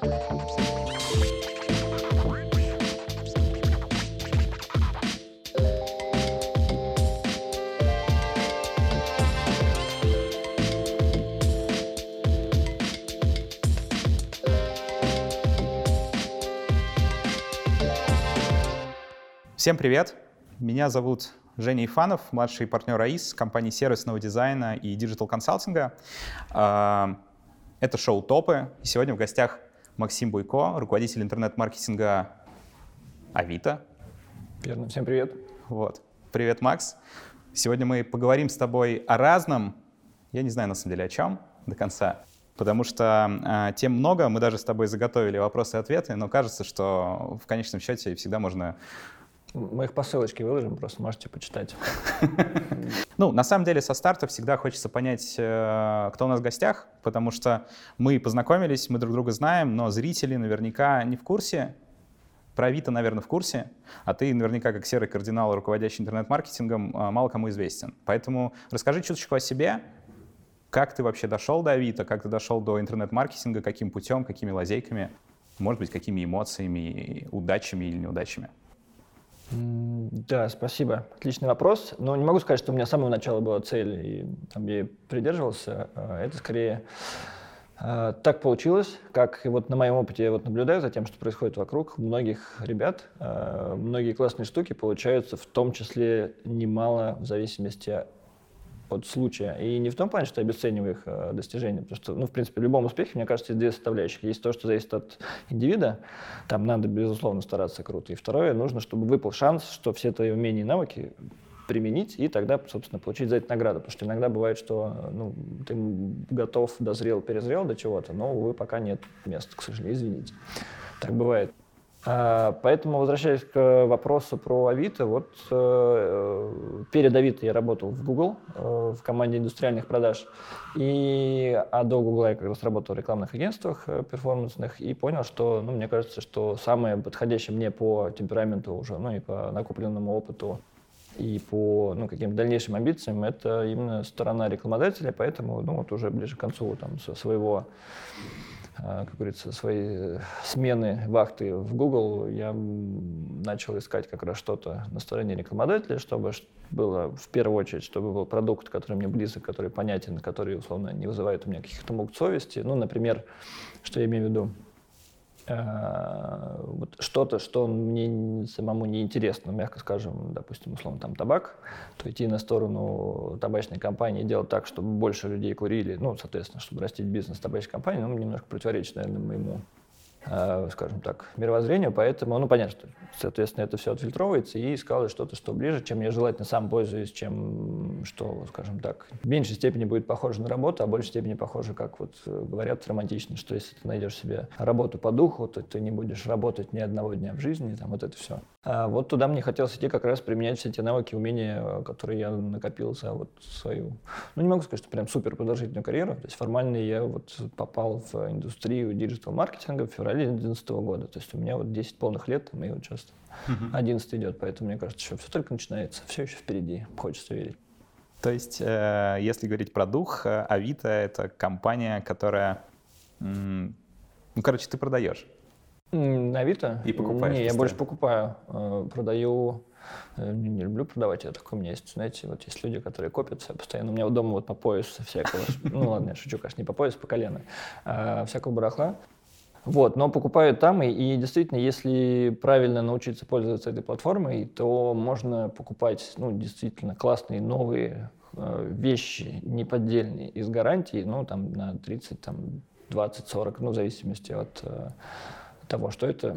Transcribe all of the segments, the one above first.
Всем привет! Меня зовут Женя Ифанов, младший партнер AIC компании сервисного дизайна и диджитал-консалтинга. А, это шоу «Топы». Сегодня в гостях Максим Буйко, руководитель интернет-маркетинга Авито. Верно. Всем привет. Вот. Привет, Макс. Сегодня мы поговорим с тобой о разном. Я не знаю, на самом деле, о чем до конца потому что э, тем много, мы даже с тобой заготовили вопросы и ответы, но кажется, что в конечном счете всегда можно мы их по ссылочке выложим, просто можете почитать. Ну, на самом деле, со старта всегда хочется понять, э, кто у нас в гостях, потому что мы познакомились, мы друг друга знаем, но зрители наверняка не в курсе. Про Авито, наверное, в курсе, а ты наверняка, как серый кардинал, руководящий интернет-маркетингом, э, мало кому известен. Поэтому расскажи чуточку о себе, как ты вообще дошел до Авито, как ты дошел до интернет-маркетинга, каким путем, какими лазейками, может быть, какими эмоциями, удачами или неудачами. Да, спасибо. Отличный вопрос. Но не могу сказать, что у меня с самого начала была цель, и там я придерживался. А, это скорее а, так получилось, как и вот на моем опыте я вот наблюдаю за тем, что происходит вокруг многих ребят. А, многие классные штуки получаются в том числе немало в зависимости от случая. И не в том плане, что я обесцениваю их э, достижения, потому что, ну, в принципе, в любом успехе, мне кажется, есть две составляющих. Есть то, что зависит от индивида, там надо, безусловно, стараться круто. И второе, нужно, чтобы выпал шанс, что все твои умения и навыки применить и тогда, собственно, получить за это награду. Потому что иногда бывает, что ну, ты готов, дозрел, перезрел до чего-то, но, увы, пока нет места, к сожалению, извините. Так бывает. А, поэтому, возвращаясь к вопросу про Авито, вот э, перед Авито я работал в Google, э, в команде индустриальных продаж, и, а до Google я как раз работал в рекламных агентствах э, перформансных, и понял, что, ну, мне кажется, что самое подходящее мне по темпераменту уже, ну, и по накопленному опыту, и по ну, каким-то дальнейшим амбициям, это именно сторона рекламодателя, поэтому, ну, вот уже ближе к концу там, своего как говорится, свои смены вахты в Google, я начал искать как раз что-то на стороне рекламодателя, чтобы было в первую очередь, чтобы был продукт, который мне близок, который понятен, который, условно, не вызывает у меня каких-то мук совести. Ну, например, что я имею в виду? Э, вот что-то, что мне самому не интересно, мягко скажем, допустим, условно, там табак, то идти на сторону табачной компании и делать так, чтобы больше людей курили, ну, соответственно, чтобы растить бизнес табачной компании, ну, немножко противоречит, наверное, моему скажем так, мировоззрению, поэтому, ну, понятно, что, соответственно, это все отфильтровывается, и искал что-то, что ближе, чем я желательно сам пользуюсь, чем, что, скажем так, в меньшей степени будет похоже на работу, а в большей степени похоже, как вот э, говорят романтично, что если ты найдешь себе работу по духу, то ты не будешь работать ни одного дня в жизни, там вот это все. А вот туда мне хотелось идти как раз применять все те навыки, умения, которые я накопил за вот свою, ну, не могу сказать, что прям супер продолжительную карьеру, то есть формально я вот попал в индустрию диджитал-маркетинга в феврале феврале 2011 года. То есть у меня вот 10 полных лет, и вот сейчас 11 идет, поэтому мне кажется, что все только начинается, все еще впереди, хочется верить. То есть, э, если говорить про дух, э, Авито — это компания, которая... Ну, короче, ты продаешь. Авито? И покупаешь. Не, я больше покупаю. Э, продаю не, люблю продавать, я такой, у меня есть, знаете, вот есть люди, которые копятся постоянно. У меня вот дома вот по пояс всякого, ну ладно, я шучу, конечно, не по пояс, по колено, а, всякого барахла. Вот, но покупают там, и, и действительно, если правильно научиться пользоваться этой платформой, то можно покупать, ну, действительно классные новые э, вещи, неподдельные, из гарантии, ну, там, на 30, там, 20, 40, ну, в зависимости от э, того, что это,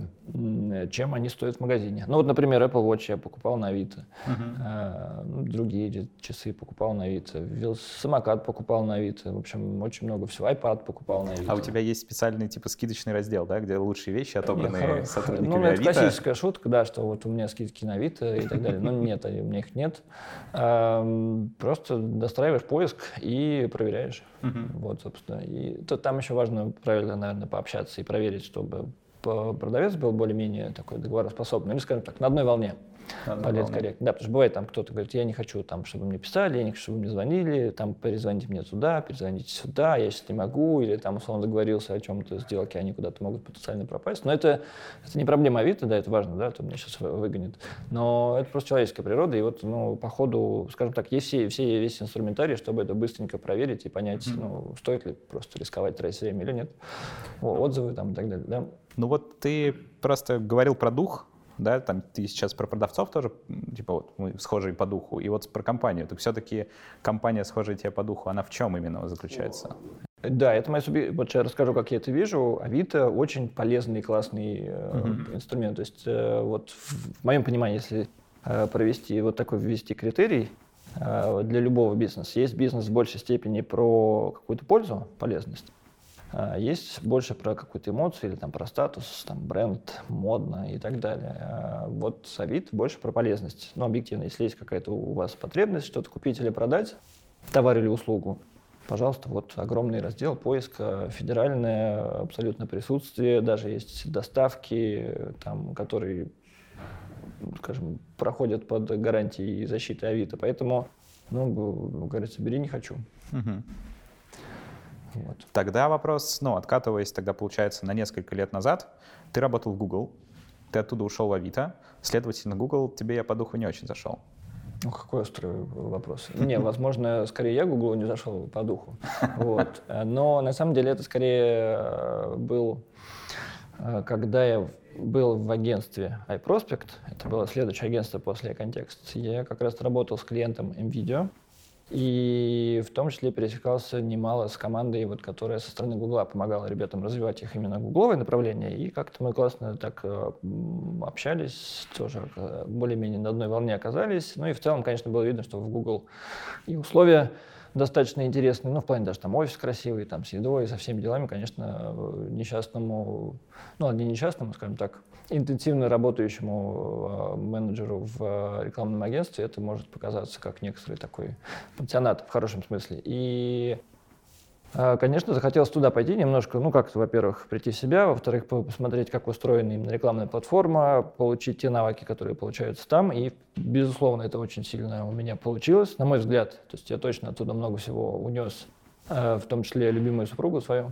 чем они стоят в магазине. Ну вот, например, Apple Watch я покупал на Авито, uh-huh. другие часы покупал на Авито, самокат покупал на Авито, в общем, очень много всего, iPad покупал на Авито. А у тебя есть специальный типа скидочный раздел, да, где лучшие вещи отобранные нет, сотрудниками Ну, это классическая шутка, да, что вот у меня скидки на Авито и так далее, но нет, у меня их нет. Просто достраиваешь поиск и проверяешь. Вот, собственно. И там еще важно правильно, наверное, пообщаться и проверить, чтобы продавец был более-менее такой договороспособный, или, скажем так, на одной волне. Политкорректно. Да, потому что бывает там кто-то говорит, я не хочу, там, чтобы мне писали, я не хочу, чтобы мне звонили, там, перезвоните мне туда, перезвоните сюда, я сейчас не могу, или там, условно, договорился о чем-то сделке, они куда-то могут потенциально пропасть. Но это, это не проблема Авито, да, это важно, да, то меня сейчас выгонит. Но это просто человеческая природа, и вот, ну, по ходу, скажем так, есть все, все весь инструментарий, чтобы это быстренько проверить и понять, mm-hmm. ну, стоит ли просто рисковать, тратить время или нет. О, отзывы там и так далее, да. Ну вот ты просто говорил про дух, да, там ты сейчас про продавцов тоже, типа вот мы схожие по духу, и вот про компанию. Так все-таки компания схожая тебе по духу, она в чем именно заключается? Да, это моя суби... Вот я расскажу, как я это вижу. Авито очень полезный и классный uh-huh. инструмент. То есть э, вот в, в моем понимании, если э, провести вот такой ввести критерий э, для любого бизнеса, есть бизнес в большей степени про какую-то пользу, полезность, есть больше про какую-то эмоцию или там про статус, там бренд, модно и так далее. А, вот Авито больше про полезность. Но объективно, если есть какая-то у вас потребность что-то купить или продать, товар или услугу, пожалуйста, вот огромный раздел поиска, федеральное абсолютно присутствие, даже есть доставки, там, которые, скажем, проходят под гарантией защиты Авито. Поэтому, ну, говорится, бери, не хочу. Угу. Вот. Тогда вопрос, ну, откатываясь тогда, получается, на несколько лет назад, ты работал в Google, ты оттуда ушел в Авито, следовательно, Google тебе я по духу не очень зашел. Ну, какой острый вопрос. Не, возможно, скорее я Google не зашел по духу. Вот. Но на самом деле это скорее э, был, э, когда я был в агентстве iProspect, это было следующее агентство после контекст, я как раз работал с клиентом NVIDIA, и в том числе пересекался немало с командой, вот, которая со стороны Гугла помогала ребятам развивать их именно гугловое направление. И как-то мы классно так э, общались, тоже э, более-менее на одной волне оказались. Ну и в целом, конечно, было видно, что в Google и условия достаточно интересный, ну, в плане даже там офис красивый, там, с едой, со всеми делами, конечно, несчастному, ну, не несчастному, скажем так, интенсивно работающему э, менеджеру в э, рекламном агентстве это может показаться как некоторый такой пансионат в хорошем смысле. И э, Конечно, захотелось туда пойти немножко, ну, как-то, во-первых, прийти в себя, во-вторых, посмотреть, как устроена именно рекламная платформа, получить те навыки, которые получаются там, и, безусловно, это очень сильно у меня получилось, на мой взгляд. То есть я точно оттуда много всего унес, в том числе любимую супругу свою.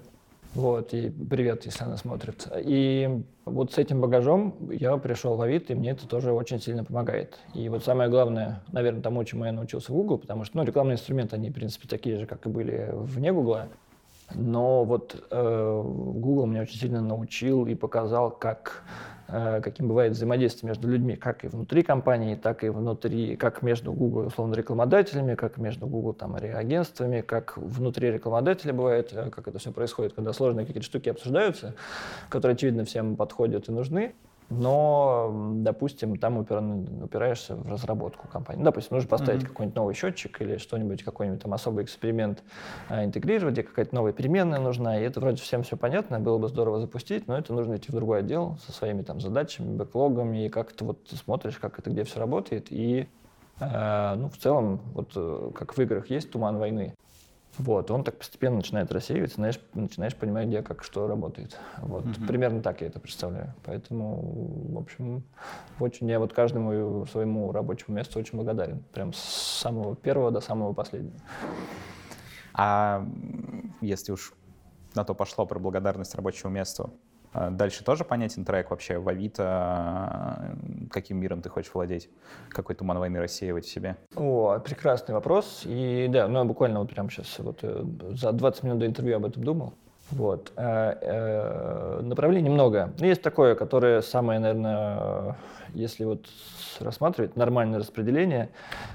Вот, и привет, если она смотрит. И вот с этим багажом я пришел в Авито, и мне это тоже очень сильно помогает. И вот самое главное, наверное, тому, чему я научился в Google, потому что ну, рекламные инструменты, они, в принципе, такие же, как и были вне Google. Но вот э, Google меня очень сильно научил и показал, как Э, каким бывает взаимодействие между людьми, как и внутри компании, так и внутри, как между Google, условно, рекламодателями, как между Google, там, агентствами, как внутри рекламодателя бывает, э, как это все происходит, когда сложные какие-то штуки обсуждаются, которые, очевидно, всем подходят и нужны но, допустим, там упираешься в разработку компании. Допустим, нужно поставить mm-hmm. какой-нибудь новый счетчик или что-нибудь, какой-нибудь там особый эксперимент а, интегрировать, где какая-то новая переменная нужна, и это вроде всем все понятно, было бы здорово запустить, но это нужно идти в другой отдел со своими там задачами, бэклогами, и как то вот смотришь, как это где все работает, и э, ну, в целом, вот э, как в играх есть туман войны, вот, он так постепенно начинает рассеиваться, знаешь, начинаешь понимать, где как что работает. Вот, угу. примерно так я это представляю. Поэтому, в общем, очень я вот каждому своему рабочему месту очень благодарен. Прям с самого первого до самого последнего. А если уж на то пошло про благодарность рабочему месту, дальше тоже понятен трек вообще в Авито, каким миром ты хочешь владеть, какой туман войны рассеивать в себе? О, прекрасный вопрос. И да, ну я буквально вот прямо сейчас вот э, за 20 минут до интервью об этом думал. Вот. Э, э, направлений много. Есть такое, которое самое, наверное, если вот рассматривать нормальное распределение,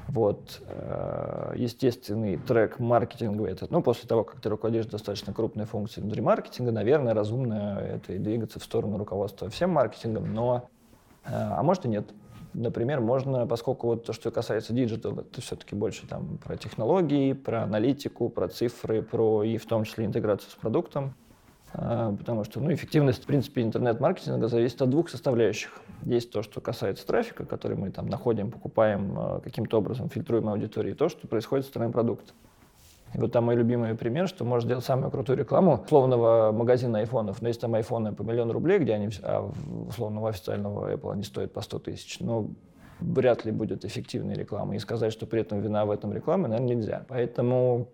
вот, э, естественный трек маркетинговый, это, ну, после того, как ты руководишь достаточно крупной функцией внутри маркетинга, наверное, разумно это и двигаться в сторону руководства всем маркетингом, но, а может и нет. Например, можно, поскольку вот то, что касается диджитал, это все-таки больше там про технологии, про аналитику, про цифры, про и в том числе интеграцию с продуктом, а, потому что ну, эффективность, в принципе, интернет-маркетинга зависит от двух составляющих. Есть то, что касается трафика, который мы там находим, покупаем, а, каким-то образом фильтруем аудиторию, и то, что происходит с стороны продукта. И вот там мой любимый пример, что можешь делать самую крутую рекламу условного магазина айфонов. Но есть там айфоны по миллион рублей, где они, а условного официального Apple они стоят по 100 тысяч. Но вряд ли будет эффективной рекламой. И сказать, что при этом вина в этом рекламе, наверное, нельзя. Поэтому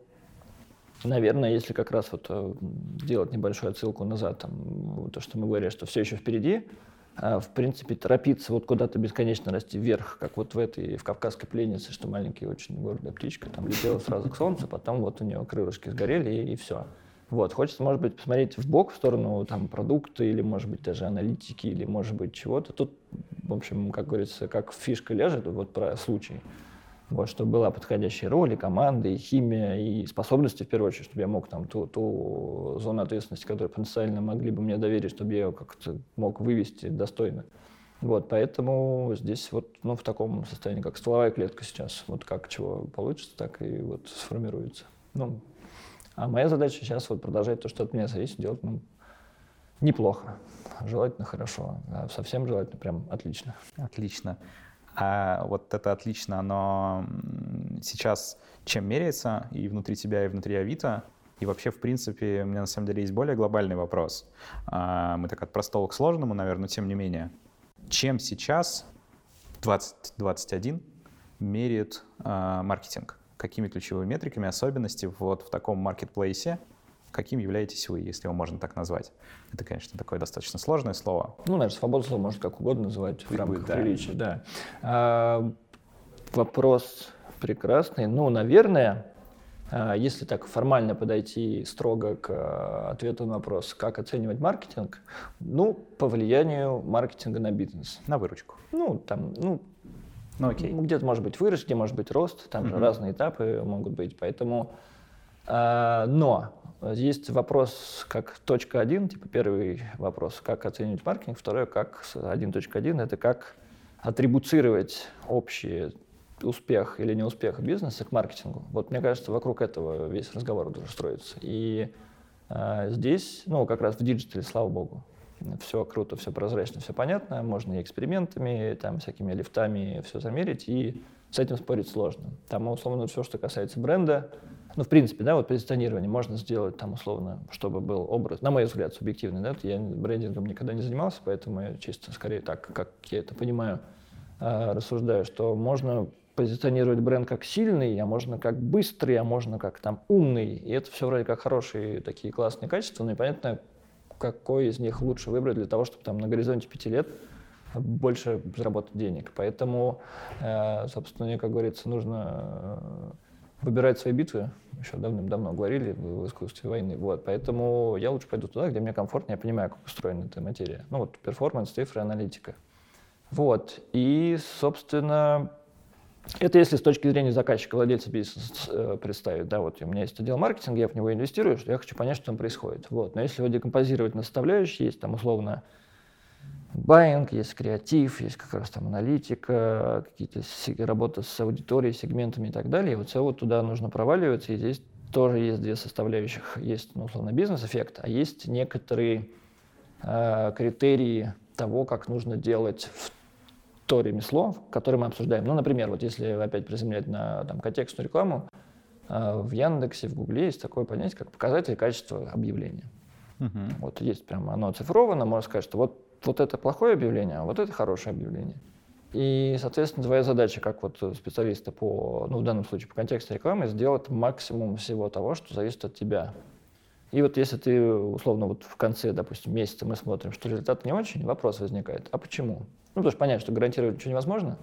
Наверное, если как раз вот э, делать небольшую отсылку назад, там, то, что мы говорили, что все еще впереди, в принципе, торопиться вот куда-то бесконечно расти вверх, как вот в этой, в «Кавказской пленнице», что маленькая очень гордая птичка, там летела сразу к солнцу, потом вот у нее крылышки сгорели, и, и все. Вот, хочется, может быть, посмотреть в бок в сторону там продукта или, может быть, даже аналитики, или, может быть, чего-то. Тут, в общем, как говорится, как фишка лежит, вот про случай. Вот, чтобы была подходящая роль, и команда, и химия, и способности, в первую очередь, чтобы я мог там ту, ту зону ответственности, которую потенциально могли бы мне доверить, чтобы я ее как-то мог вывести достойно. Вот, поэтому здесь вот, ну, в таком состоянии, как стволовая клетка сейчас, вот как чего получится, так и вот сформируется. Ну, а моя задача сейчас вот продолжать то, что от меня зависит, делать ну, неплохо, желательно хорошо, а совсем желательно прям отлично. Отлично. А вот это отлично, оно сейчас чем меряется и внутри тебя, и внутри Авито? И вообще, в принципе, у меня на самом деле есть более глобальный вопрос. А, мы так от простого к сложному, наверное, но тем не менее. Чем сейчас 2021 меряет а, маркетинг? какими ключевыми метриками особенности вот в таком маркетплейсе, каким являетесь вы, если его можно так назвать? Это, конечно, такое достаточно сложное слово. Ну, наверное, свобода слова можно как угодно называть в рамках да. приличия, да. А, вопрос прекрасный. Ну, наверное, а, если так формально подойти строго к а, ответу на вопрос, как оценивать маркетинг, ну, по влиянию маркетинга на бизнес. На выручку. Ну, там, ну, ну, окей. Где-то может быть вырос, где может быть рост, там же разные этапы могут быть, поэтому... Э, но есть вопрос как точка один, типа первый вопрос, как оценивать маркетинг, второй как 1.1, это как атрибуцировать общий успех или неуспех бизнеса к маркетингу. Вот мне кажется, вокруг этого весь разговор должен строиться. И э, здесь, ну, как раз в диджитале, слава богу, все круто, все прозрачно, все понятно, можно и экспериментами, там, всякими лифтами все замерить, и с этим спорить сложно. Там, условно, все, что касается бренда, ну, в принципе, да, вот позиционирование можно сделать там, условно, чтобы был образ, на мой взгляд, субъективный, да, я брендингом никогда не занимался, поэтому я чисто, скорее так, как я это понимаю, а, рассуждаю, что можно позиционировать бренд как сильный, а можно как быстрый, а можно как там умный. И это все вроде как хорошие такие классные качества, но непонятно, какой из них лучше выбрать для того, чтобы там на горизонте пяти лет больше заработать денег. Поэтому, э, собственно, как говорится, нужно э, выбирать свои битвы. Еще давным-давно говорили в искусстве войны. Вот. Поэтому я лучше пойду туда, где мне комфортно, я понимаю, как устроена эта материя. Ну вот перформанс, цифры, аналитика. Вот. И, собственно, это если с точки зрения заказчика, владельца бизнеса э, представить, да, вот у меня есть отдел маркетинга, я в него инвестирую, что я хочу понять, что там происходит. Вот. Но если его декомпозировать на составляющие, есть там условно байинг, есть креатив, есть как раз там аналитика, какие-то работы с аудиторией, сегментами и так далее. И вот все вот туда нужно проваливаться, и здесь тоже есть две составляющих. Есть, ну, условно, бизнес-эффект, а есть некоторые э, критерии того, как нужно делать в то ремесло, которое мы обсуждаем. Ну, например, вот если опять приземлять на там, контекстную рекламу, э, в Яндексе, в Гугле есть такое понятие, как показатель качества объявления. Угу. Вот есть прям оно оцифровано, можно сказать, что вот, вот это плохое объявление, а вот это хорошее объявление. И, соответственно, твоя задача, как вот специалиста по, ну, в данном случае по контекстной рекламы, сделать максимум всего того, что зависит от тебя. И вот если ты, условно, вот в конце, допустим, месяца мы смотрим, что результат не очень, вопрос возникает, а почему? Ну, потому что понятно, что гарантировать ничего невозможно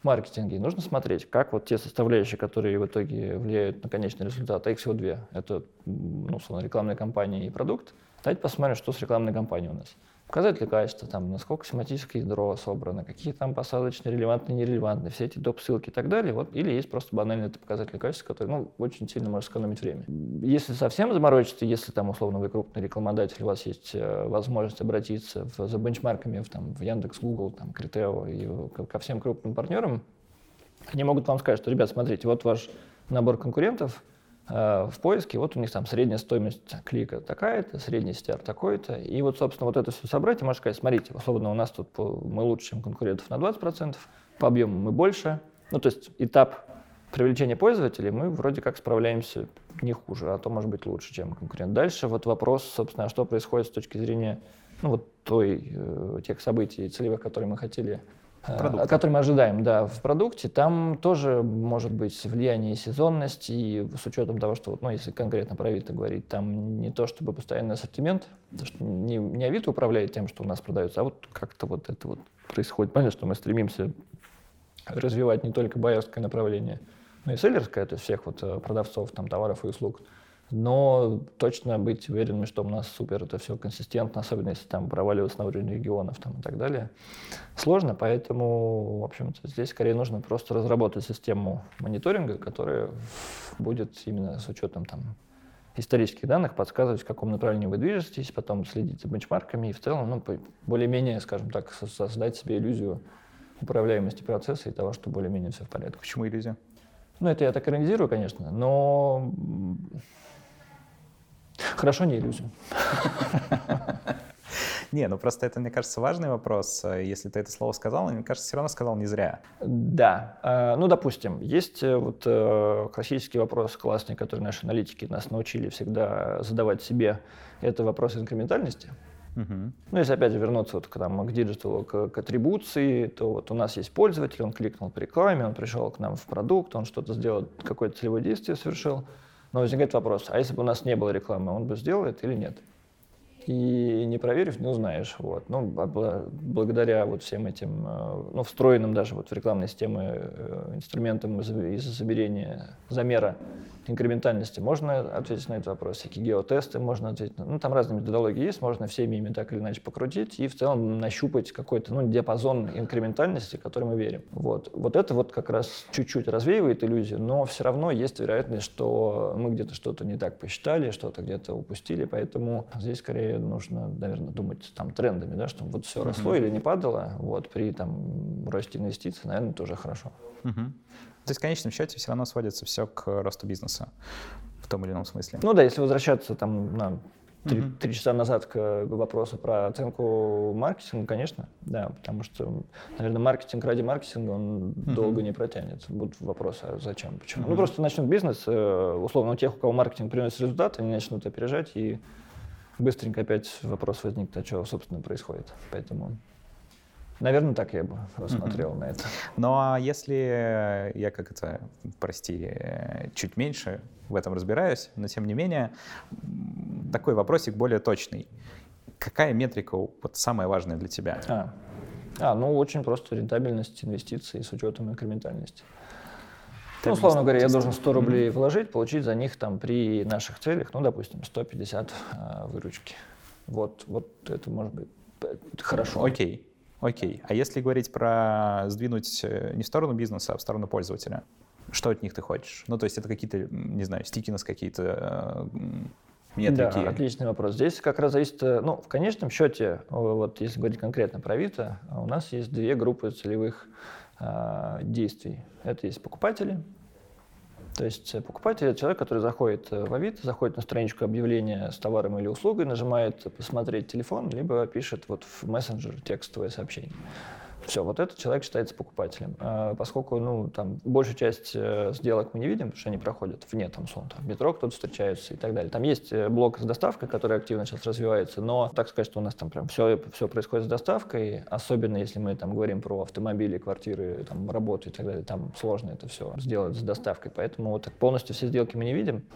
в маркетинге. Нужно смотреть, как вот те составляющие, которые в итоге влияют на конечный результат, а их всего две. Это, ну, условно, рекламная кампания и продукт. Давайте посмотрим, что с рекламной кампанией у нас показатели качества, там, насколько семантическое ядро собрано, какие там посадочные, релевантные, нерелевантные, все эти доп-ссылки и так далее. Вот, или есть просто банальный это показатель качества, который ну, очень сильно может сэкономить время. Если совсем заморочиться, если там условно вы крупный рекламодатель, у вас есть э, возможность обратиться в, за бенчмарками в, там, в Яндекс, Google, там, Критео и ко всем крупным партнерам, они могут вам сказать, что, ребят, смотрите, вот ваш набор конкурентов – в поиске, вот у них там средняя стоимость клика такая-то, средний стер такой-то, и вот, собственно, вот это все собрать, и можно сказать, смотрите, условно, у нас тут по, мы лучше, чем конкурентов на 20%, по объему мы больше, ну, то есть этап привлечения пользователей мы вроде как справляемся не хуже, а то, может быть, лучше, чем конкурент. Дальше вот вопрос, собственно, а что происходит с точки зрения ну, вот той, э, тех событий целевых, которые мы хотели Продукта. который мы ожидаем, да, в продукте, там тоже может быть влияние сезонности, и с учетом того, что, ну, если конкретно про Авито говорить, там не то чтобы постоянный ассортимент, что не, не Авито управляет тем, что у нас продается, а вот как-то вот это вот происходит. Понятно, что мы стремимся развивать не только байерское направление, но и селлерское, то есть всех вот э, продавцов там, товаров и услуг но точно быть уверенными, что у нас супер это все консистентно, особенно если там проваливаться на уровень регионов там, и так далее. Сложно, поэтому, в общем-то, здесь скорее нужно просто разработать систему мониторинга, которая будет именно с учетом там, исторических данных подсказывать, в каком направлении вы движетесь, потом следить за бенчмарками и в целом ну, более-менее, скажем так, создать себе иллюзию управляемости процесса и того, что более-менее все в порядке. Почему иллюзия? Ну, это я так иронизирую, конечно, но Хорошо, не иллюзию. Не, ну просто это, мне кажется, важный вопрос. Если ты это слово сказал, мне кажется, все равно сказал не зря. Да. А, ну, допустим, есть э, вот э, классический вопрос классный, который наши аналитики нас научили всегда задавать себе. Это вопрос инкрементальности. Угу. Ну, если опять же вернуться вот к, там, к диджиталу, к, к атрибуции, то вот у нас есть пользователь, он кликнул по рекламе, он пришел к нам в продукт, он что-то сделал, какое-то целевое действие совершил. Но возникает вопрос, а если бы у нас не было рекламы, он бы сделал это или нет? И не проверив, не узнаешь. Вот. Ну, благодаря вот всем этим, э, ну, встроенным даже вот в рекламные системы э, инструментам из замерения, замера инкрементальности можно ответить на этот вопрос, всякие геотесты можно ответить. Ну, там разные методологии есть, можно всеми ими так или иначе покрутить и в целом нащупать какой-то ну, диапазон инкрементальности, в который мы верим. Вот. вот это вот как раз чуть-чуть развеивает иллюзию, но все равно есть вероятность, что мы где-то что-то не так посчитали, что-то где-то упустили, поэтому здесь скорее нужно, наверное, думать там трендами, да, чтобы вот все mm-hmm. росло или не падало, вот, при там росте инвестиций, наверное, тоже хорошо. Mm-hmm. То есть в конечном счете все равно сводится все к росту бизнеса в том или ином смысле. Ну да, если возвращаться там на три, mm-hmm. три часа назад к вопросу про оценку маркетинга, конечно, да, потому что, наверное, маркетинг ради маркетинга он mm-hmm. долго не протянет. Будут вопросы, а зачем, почему. Mm-hmm. Ну просто начнут бизнес, э, условно, у тех, у кого маркетинг приносит результат, они начнут опережать, и быстренько опять вопрос возникнет, а что, собственно, происходит. Поэтому Наверное, так я бы рассмотрел mm-hmm. на это. Ну а если я как это, прости, чуть меньше в этом разбираюсь, но тем не менее, такой вопросик более точный. Какая метрика вот самая важная для тебя? А, а ну очень просто рентабельность инвестиций с учетом инкрементальности. Ну, условно говоря, я должен 100 рублей mm-hmm. вложить, получить за них там при наших целях, ну, допустим, 150 э, выручки. Вот, вот это может быть хорошо. Окей. Окей. А если говорить про сдвинуть э, не в сторону бизнеса, а в сторону пользователя, что от них ты хочешь? Ну, то есть это какие-то, не знаю, стикинес какие-то, э, метрики? Да, отличный вопрос. Здесь как раз зависит, э, ну, в конечном счете, вот если говорить конкретно про Авито, у нас есть две группы целевых э, действий. Это есть покупатели, то есть э, покупатель – это человек, который заходит э, в Авито, заходит на страничку объявления с товаром или услугой, нажимает «посмотреть телефон», либо пишет вот в мессенджер текстовое сообщение. Все, вот этот человек считается покупателем. А поскольку, ну, там, большую часть э, сделок мы не видим, потому что они проходят вне, там, сон, там, метро кто-то встречается и так далее. Там есть э, блок с доставкой, который активно сейчас развивается, но так сказать, что у нас там прям все, все происходит с доставкой, особенно если мы там говорим про автомобили, квартиры, там, работу и так далее, там сложно это все сделать с доставкой, поэтому вот так полностью все сделки мы не видим.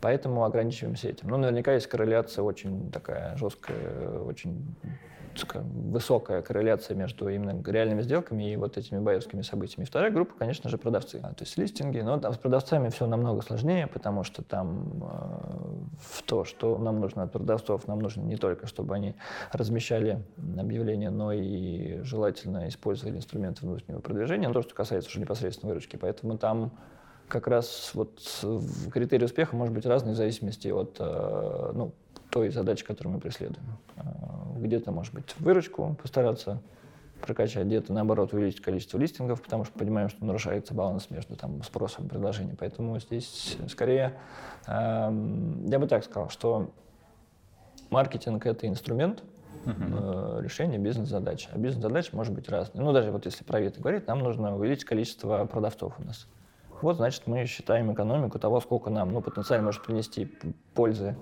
Поэтому ограничиваемся этим. Ну, наверняка есть корреляция очень такая жесткая, очень высокая корреляция между именно реальными сделками и вот этими байерскими событиями. Вторая группа, конечно же, продавцы, то есть листинги. Но там с продавцами все намного сложнее, потому что там э, в то, что нам нужно от продавцов, нам нужно не только, чтобы они размещали объявления, но и желательно использовали инструменты внутреннего продвижения, но то, что касается уже непосредственно выручки. Поэтому там как раз вот критерий успеха может быть разный в зависимости от э, ну, той задачи, которую мы преследуем. Э, где-то, может быть, выручку постараться прокачать, где-то, наоборот, увеличить количество листингов, потому что понимаем, что нарушается баланс между там, спросом и предложением. Поэтому здесь скорее, э, я бы так сказал, что маркетинг — это инструмент, uh-huh. э, решения бизнес-задач. А бизнес-задач может быть разные. Ну, даже вот если про Авито говорить, нам нужно увеличить количество продавцов у нас. Вот, значит, мы считаем экономику того, сколько нам ну, потенциально может принести пользы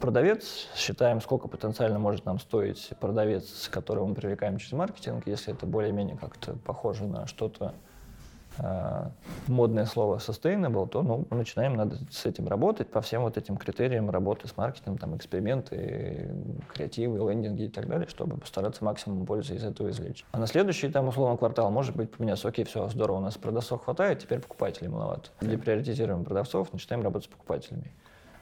продавец, считаем, сколько потенциально может нам стоить продавец, которого мы привлекаем через маркетинг, если это более-менее как-то похоже на что-то э, модное слово sustainable, то ну, мы начинаем надо с этим работать по всем вот этим критериям работы с маркетингом, там эксперименты, креативы, лендинги и так далее, чтобы постараться максимум пользы из этого извлечь. А на следующий там условно квартал может быть поменяться, окей, все, здорово, у нас продавцов хватает, теперь покупателей маловато. Для приоритизируем продавцов, начинаем работать с покупателями.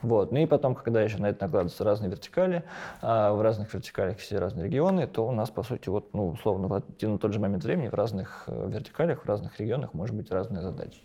Вот. Ну и потом, когда еще на это накладываются разные вертикали, а в разных вертикалях все разные регионы, то у нас, по сути, вот, ну, условно, в один и тот же момент времени в разных э, вертикалях, в разных регионах может быть разные задачи.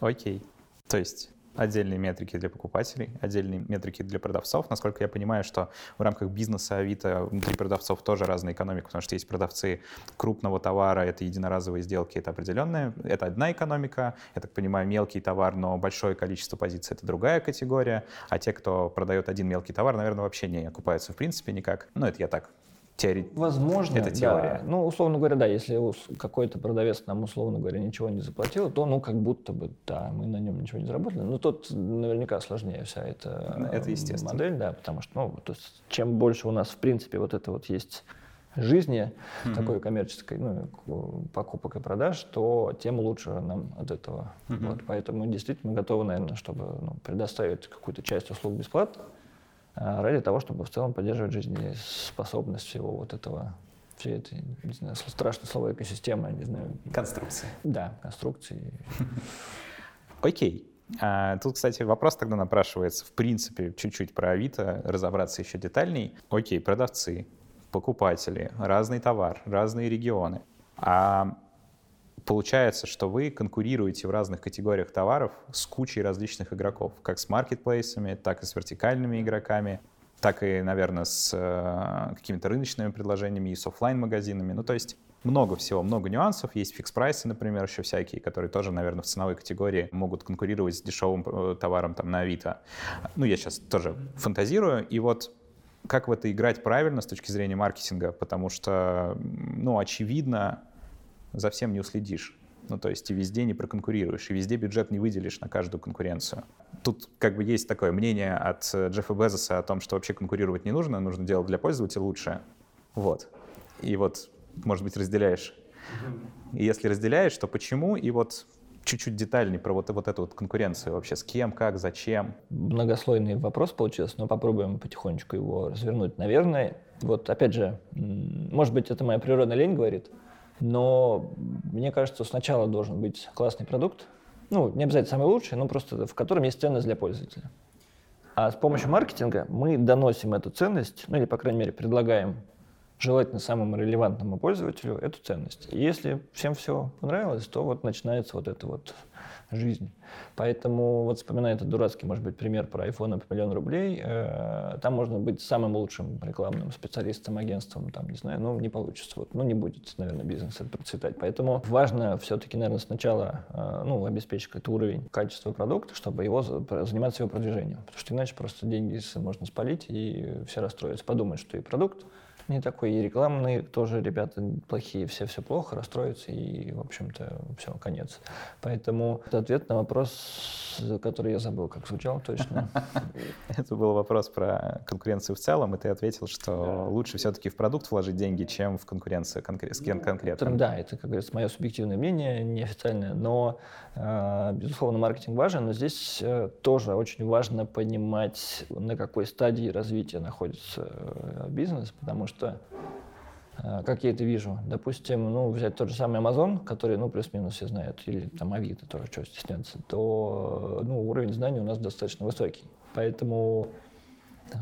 Окей. То есть отдельные метрики для покупателей, отдельные метрики для продавцов. Насколько я понимаю, что в рамках бизнеса Авито внутри продавцов тоже разная экономика, потому что есть продавцы крупного товара, это единоразовые сделки, это определенная, это одна экономика. Я так понимаю, мелкий товар, но большое количество позиций — это другая категория. А те, кто продает один мелкий товар, наверное, вообще не окупаются в принципе никак. Ну, это я так теори... Возможно, это теория. Да. Ну, условно говоря, да, если какой-то продавец нам, условно говоря, ничего не заплатил, то, ну, как будто бы, да, мы на нем ничего не заработали. Но тут наверняка сложнее вся эта ну, это естественно. модель, да, потому что, ну, то есть, чем больше у нас, в принципе, вот это вот есть жизни mm-hmm. такой коммерческой ну, покупок и продаж, то тем лучше нам от этого. Mm-hmm. Вот, поэтому действительно мы готовы, наверное, чтобы ну, предоставить какую-то часть услуг бесплатно, ради того, чтобы в целом поддерживать жизнеспособность всего вот этого всей этой, не знаю, страшное слово экосистемы, не знаю. Конструкции. Да, конструкции. Окей. А, тут, кстати, вопрос тогда напрашивается, в принципе, чуть-чуть про Авито, разобраться еще детальней. Окей, продавцы, покупатели, разный товар, разные регионы. А получается, что вы конкурируете в разных категориях товаров с кучей различных игроков, как с маркетплейсами, так и с вертикальными игроками, так и, наверное, с э, какими-то рыночными предложениями и с офлайн магазинами Ну, то есть много всего, много нюансов. Есть фикс-прайсы, например, еще всякие, которые тоже, наверное, в ценовой категории могут конкурировать с дешевым э, товаром там на Авито. Ну, я сейчас тоже фантазирую. И вот как в это играть правильно с точки зрения маркетинга, потому что, ну, очевидно, за всем не уследишь. Ну, то есть и везде не проконкурируешь, и везде бюджет не выделишь на каждую конкуренцию. Тут как бы есть такое мнение от э, Джеффа Безоса о том, что вообще конкурировать не нужно, нужно делать для пользователя лучше. Вот. И вот, может быть, разделяешь. И если разделяешь, то почему? И вот чуть-чуть детальнее про вот, вот эту вот конкуренцию вообще, с кем, как, зачем. Многослойный вопрос получился, но попробуем потихонечку его развернуть. Наверное, вот опять же, может быть, это моя природная лень говорит, но мне кажется, сначала должен быть классный продукт, ну, не обязательно самый лучший, но просто в котором есть ценность для пользователя. А с помощью маркетинга мы доносим эту ценность, ну или, по крайней мере, предлагаем желательно самому релевантному пользователю эту ценность. И если всем все понравилось, то вот начинается вот это вот жизнь. Поэтому вот вспоминая этот дурацкий, может быть, пример про iPhone по миллион рублей, э, там можно быть самым лучшим рекламным специалистом, агентством, там, не знаю, ну, не получится, вот, ну, не будет, наверное, бизнес процветать. Поэтому важно все-таки, наверное, сначала, э, ну, обеспечить какой-то уровень качества продукта, чтобы его заниматься его продвижением. Потому что иначе просто деньги можно спалить, и все расстроятся. Подумают, что и продукт не такой, и рекламные тоже ребята плохие, все все плохо, расстроятся, и, в общем-то, все, конец. Поэтому это ответ на вопрос, который я забыл, как звучал точно. Это был вопрос про конкуренцию в целом, и ты ответил, что лучше все-таки в продукт вложить деньги, чем в конкуренцию с кем конкретно. Да, это, как говорится, мое субъективное мнение, неофициальное, но, э, безусловно, маркетинг важен, но здесь э, тоже очень важно понимать, на какой стадии развития находится э, бизнес, потому что что, э, как я это вижу, допустим, ну, взять тот же самый Amazon, который, ну, плюс-минус все знают, или там Авито тоже чего стесняться, то, ну, уровень знаний у нас достаточно высокий. Поэтому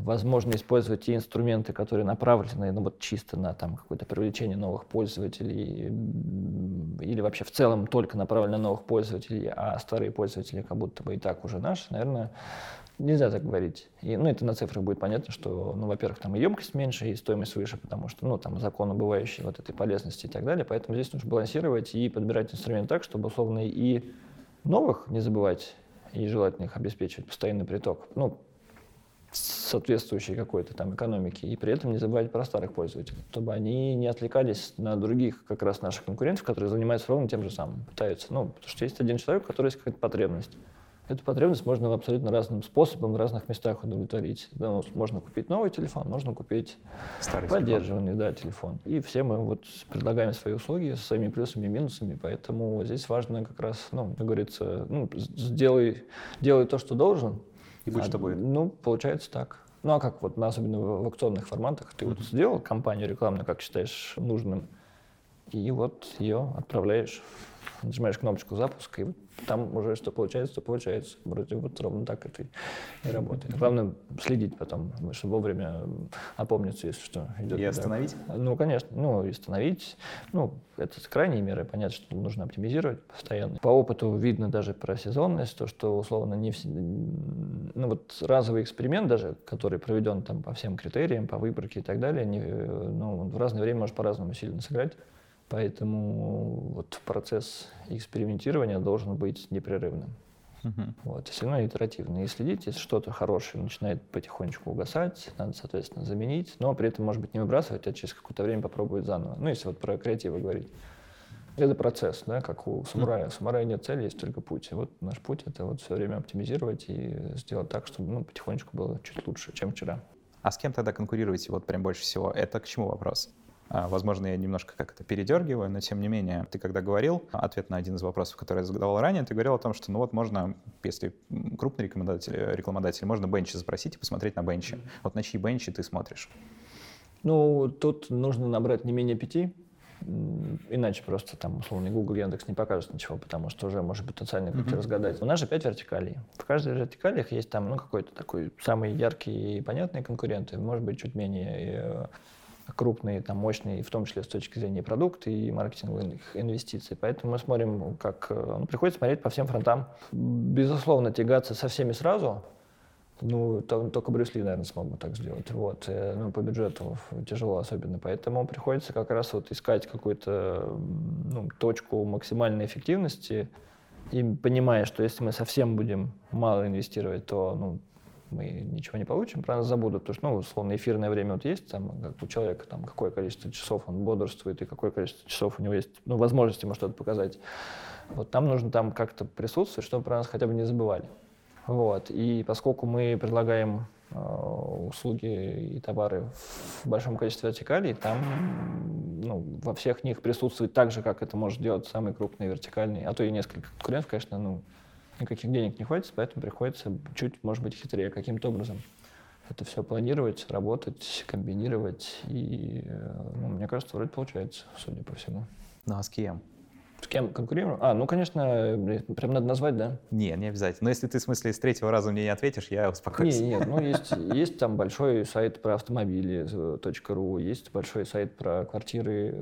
возможно использовать те инструменты, которые направлены ну, вот чисто на там, какое-то привлечение новых пользователей или вообще в целом только направлены на новых пользователей, а старые пользователи как будто бы и так уже наши, наверное, Нельзя так говорить. И, ну, это на цифрах будет понятно, что, ну, во-первых, там и емкость меньше, и стоимость выше, потому что, ну, там закон убывающий вот этой полезности и так далее. Поэтому здесь нужно балансировать и подбирать инструмент так, чтобы, условно, и новых не забывать, и желательно их обеспечивать постоянный приток, ну, соответствующей какой-то там экономике, и при этом не забывать про старых пользователей, чтобы они не отвлекались на других как раз наших конкурентов, которые занимаются ровно тем же самым, пытаются, ну, потому что есть один человек, у которого есть какая-то потребность Эту потребность можно абсолютно разным способом в разных местах удовлетворить. Да, можно купить новый телефон, можно купить Старый поддерживаемый телефон. Да, телефон. И все мы вот предлагаем свои услуги со своими плюсами и минусами, поэтому здесь важно как раз, ну, как говорится, ну, сделай, делай то, что должен. И будь а, будет. Ну, получается так. Ну а как вот, особенно в, аукционных форматах, ты mm-hmm. вот сделал кампанию рекламную, как считаешь нужным, и вот ее отправляешь нажимаешь кнопочку запуска, и там уже что получается, то получается. Вроде вот ровно так это и работает. Главное следить потом, чтобы вовремя опомниться, если что идет. И остановить? Ну, конечно. Ну, и остановить. Ну, это крайние меры. Понятно, что нужно оптимизировать постоянно. По опыту видно даже про сезонность, то, что условно не все... Ну, вот разовый эксперимент даже, который проведен там по всем критериям, по выборке и так далее, не, ну, в разное время может по-разному сильно сыграть. Поэтому вот процесс экспериментирования должен быть непрерывным. Uh-huh. Вот, все равно итеративно. И следить, если что-то хорошее начинает потихонечку угасать, надо, соответственно, заменить, но при этом, может быть, не выбрасывать, а через какое-то время попробовать заново. Ну, если вот про креативы говорить. Это процесс, да, как у самурая. У самурая нет цели, есть только путь. И вот наш путь — это вот все время оптимизировать и сделать так, чтобы ну, потихонечку было чуть лучше, чем вчера. А с кем тогда конкурируете вот прям больше всего? Это к чему вопрос? А, возможно, я немножко как это передергиваю, но тем не менее, ты когда говорил, ответ на один из вопросов, который я задавал ранее, ты говорил о том, что ну вот можно, если крупный рекламодатель, рекламодатель можно бенчи запросить и посмотреть на бенчи. Вот на чьи бенчи ты смотришь? Ну, тут нужно набрать не менее пяти, Иначе просто там, условно, Google, Яндекс не покажет ничего, потому что уже может потенциально как-то mm-hmm. разгадать. У нас же пять вертикалей. В каждой вертикалях есть там, ну, какой-то такой самый яркий и понятный конкурент, и, может быть, чуть менее крупные, там, мощные, в том числе с точки зрения продукта и маркетинговых инвестиций. Поэтому мы смотрим, как... Э, ну, приходится смотреть по всем фронтам. Безусловно, тягаться со всеми сразу, ну, то, только Брюс Ли, наверное, смог бы так сделать. Вот. Э, ну, по бюджету тяжело особенно. Поэтому приходится как раз вот искать какую-то ну, точку максимальной эффективности и понимая, что если мы совсем будем мало инвестировать, то ну, мы ничего не получим, про нас забудут. Потому что, ну, условно, эфирное время вот есть, там, как у человека, там, какое количество часов он бодрствует и какое количество часов у него есть, ну, возможности ему что-то показать. Вот там нужно там как-то присутствовать, чтобы про нас хотя бы не забывали. Вот. И поскольку мы предлагаем э, услуги и товары в большом количестве вертикалей, там ну, во всех них присутствует так же, как это может делать самый крупный вертикальный, а то и несколько конкурентов, конечно, ну, никаких денег не хватит, поэтому приходится чуть, может быть, хитрее каким-то образом это все планировать, работать, комбинировать. И, э, ну, мне кажется, вроде получается, судя по всему. Ну а с кем? С кем конкурируем? А, ну, конечно, прям надо назвать, да? Не, не обязательно. Но если ты, в смысле, с третьего раза мне не ответишь, я успокоюсь. Не, нет, ну, есть, есть там большой сайт про автомобили .ру, есть большой сайт про квартиры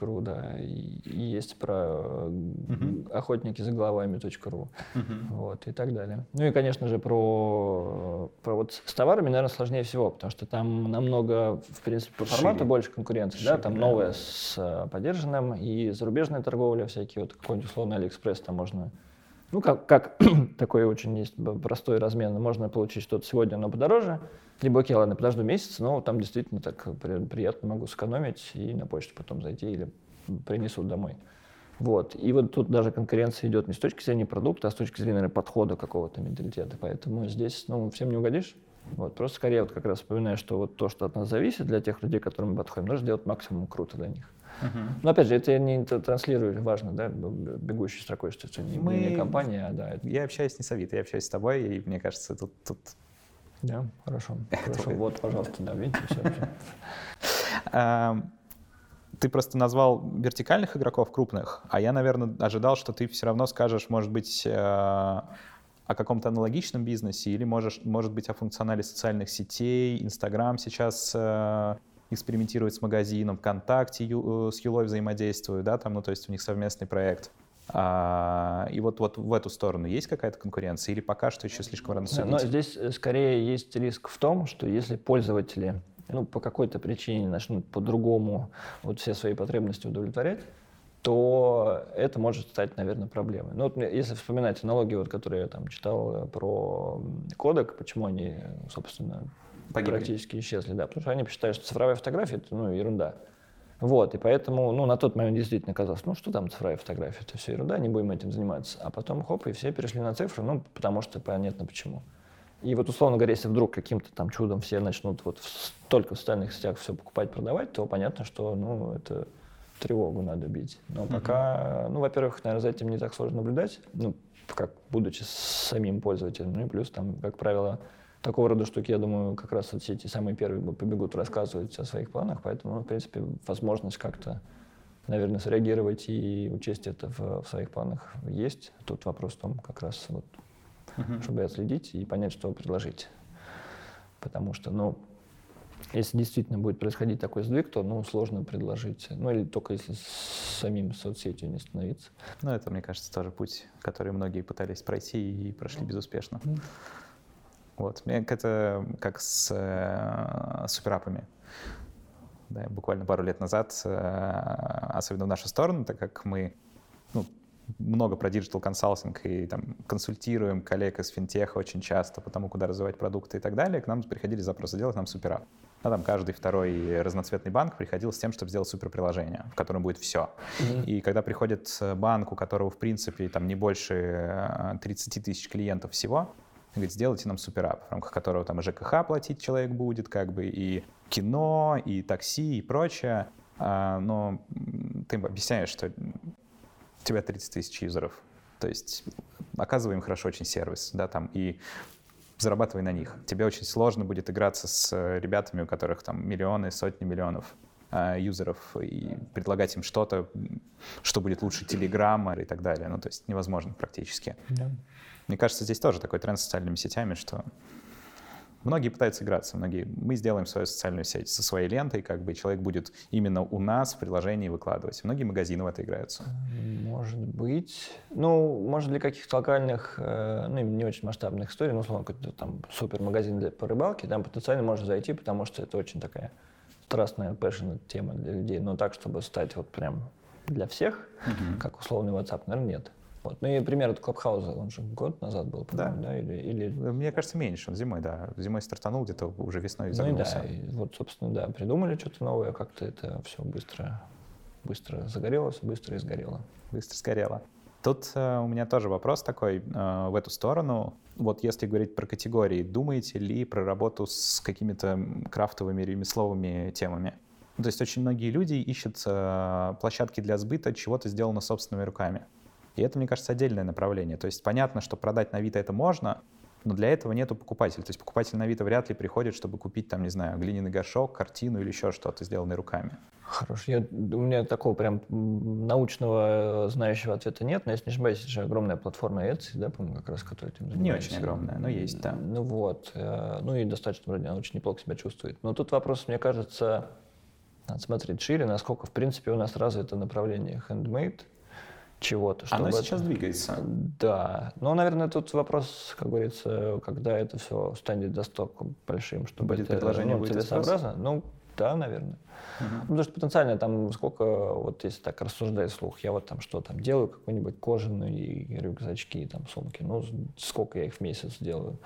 .ру, да, и, и есть про угу. охотники за головами .ру, угу. вот, и так далее. Ну, и, конечно же, про, про вот с товарами, наверное, сложнее всего, потому что там намного, в принципе, по формату больше конкуренции, да, там новое с э, поддержанным и зарубежным зарубежная торговля, всякие вот какой-нибудь условный Алиэкспресс, там можно, ну, как, как такой очень есть простой размен, можно получить что-то сегодня, но подороже, либо, окей, ладно, подожду месяц, но там действительно так приятно могу сэкономить и на почту потом зайти или принесут домой. Вот. И вот тут даже конкуренция идет не с точки зрения продукта, а с точки зрения наверное, подхода какого-то менталитета. Поэтому здесь ну, всем не угодишь. Вот. Просто скорее вот как раз вспоминаю, что вот то, что от нас зависит для тех людей, которым мы подходим, нужно сделать максимум круто для них. Uh-huh. Но опять же, это я не транслирую, важно, да, бегущей строкой, что это не, Мы... не компания, а да. Это... Я общаюсь не с Авито, я общаюсь с тобой, и мне кажется, тут... тут... Да, хорошо. хорошо. Вот, пожалуйста, да, видите, все. Ты просто назвал вертикальных игроков крупных, а я, наверное, ожидал, что ты все равно скажешь, может быть, э, о каком-то аналогичном бизнесе или, можешь, может быть, о функционале социальных сетей, Инстаграм сейчас э, экспериментирует с магазином, ВКонтакте э, с Юлой взаимодействуют, да, там, ну, то есть у них совместный проект. А, и вот, вот в эту сторону есть какая-то конкуренция или пока что еще слишком рано судить? Но здесь э, скорее есть риск в том, что если пользователи ну, по какой-то причине начнут по-другому вот все свои потребности удовлетворять, то это может стать, наверное, проблемой. Ну, вот если вспоминать аналогии, вот, которые я там читал э, про кодек, почему они, собственно, Погибли. практически исчезли, да, потому что они считают, что цифровая фотография — это ну, ерунда. Вот, и поэтому, ну, на тот момент действительно казалось, ну, что там цифровая фотография, это все ерунда, не будем этим заниматься. А потом, хоп, и все перешли на цифры, ну, потому что понятно почему. И вот, условно говоря, если вдруг каким-то там чудом все начнут вот в, только в социальных сетях все покупать, продавать, то понятно, что, ну, это тревогу надо бить. Но пока, ну, во-первых, наверное, за этим не так сложно наблюдать, ну, как будучи самим пользователем, ну и плюс там, как правило, такого рода штуки, я думаю, как раз соцсети самые первые побегут рассказывать о своих планах, поэтому, ну, в принципе, возможность как-то, наверное, среагировать и учесть это в, в своих планах есть. Тут вопрос в том, как раз вот, uh-huh. чтобы отследить и понять, что предложить. Потому что, ну, если действительно будет происходить такой сдвиг, то ну, сложно предложить. Ну или только если с самим соцсетью не становиться. Ну это, мне кажется, тоже путь, который многие пытались пройти и прошли безуспешно. Вот. Это как с э, суперапами. Да, буквально пару лет назад, э, особенно в нашу сторону, так как мы ну, много про диджитал консалтинг и там, консультируем коллег из финтеха очень часто по тому, куда развивать продукты и так далее, к нам приходили запросы делать нам суперап. А там каждый второй разноцветный банк приходил с тем, чтобы сделать суперприложение, в котором будет все. Mm-hmm. И когда приходит банк, у которого, в принципе, там не больше 30 э, тысяч клиентов всего, говорит, сделайте нам суперап, в рамках которого там ЖКХ платить человек будет, как бы и кино, и такси, и прочее. А, но ты объясняешь, что у тебя 30 тысяч юзеров. То есть оказываем хорошо очень сервис, да, там, и зарабатывай на них. Тебе очень сложно будет играться с ребятами, у которых там миллионы, сотни миллионов э, юзеров и предлагать им что-то, что будет лучше Телеграма и так далее. Ну, то есть невозможно практически. Yeah. Мне кажется, здесь тоже такой тренд с социальными сетями, что многие пытаются играться, многие. Мы сделаем свою социальную сеть со своей лентой, как бы человек будет именно у нас в приложении выкладывать. Многие магазины в это играются. Может быть. Ну, может, для каких-то локальных, э, ну, не очень масштабных историй, ну, условно, какой-то там супермагазин для, по рыбалке, там потенциально можно зайти, потому что это очень такая страстная, passionate тема для людей. Но так, чтобы стать вот прям для всех, mm-hmm. как условный WhatsApp, наверное, нет. Вот. Ну и пример от Клабхауза, он же год назад был, да. да? Или, или... Мне кажется, меньше, он зимой, да. Зимой стартанул, где-то уже весной загнулся. Ну и да, и вот, собственно, да, придумали что-то новое, как-то это все быстро, быстро загорелось, быстро и сгорело. Быстро сгорело. Тут э, у меня тоже вопрос такой э, в эту сторону. Вот если говорить про категории, думаете ли про работу с какими-то крафтовыми ремесловыми темами? То есть очень многие люди ищут э, площадки для сбыта чего-то сделано собственными руками. И это, мне кажется, отдельное направление. То есть понятно, что продать на Авито это можно, но для этого нету покупателя. То есть покупатель на Авито вряд ли приходит, чтобы купить, там, не знаю, глиняный горшок, картину или еще что-то, сделанное руками. Хорошо. Я, у меня такого прям научного э, знающего ответа нет, но если не ошибаюсь, это же огромная платформа Etsy, да, по-моему, как раз, которая этим занимается. Не очень огромная, но есть, да. Ну вот. Э, ну и достаточно, вроде, она очень неплохо себя чувствует. Но тут вопрос, мне кажется, надо смотреть шире, насколько, в принципе, у нас развито направление handmade, чего-то. Оно сейчас это... двигается. Да. Но, наверное, тут вопрос, как говорится, когда это все станет настолько большим, чтобы будет это предложение ну, целесообразно. Ну, да, наверное. Угу. Ну, потому что потенциально там сколько, вот если так рассуждать слух, я вот там что там делаю, какой-нибудь кожаные рюкзачки, там сумки, ну сколько я их в месяц делаю.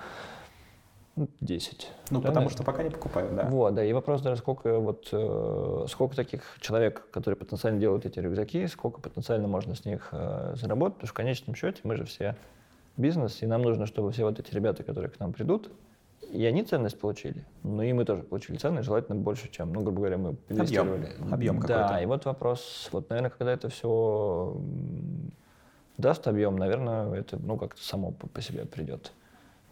10. Ну, да, потому наверное? что пока не покупают, да. Вот, да. И вопрос даже, сколько, вот, э, сколько таких человек, которые потенциально делают эти рюкзаки, сколько потенциально можно с них э, заработать, потому что в конечном счете мы же все бизнес, и нам нужно, чтобы все вот эти ребята, которые к нам придут, и они ценность получили, но и мы тоже получили ценность, желательно больше, чем, ну, грубо говоря, мы инвестировали. Объем, объем какой-то. Да, и вот вопрос, вот, наверное, когда это все даст объем, наверное, это, ну, как-то само по, по себе придет.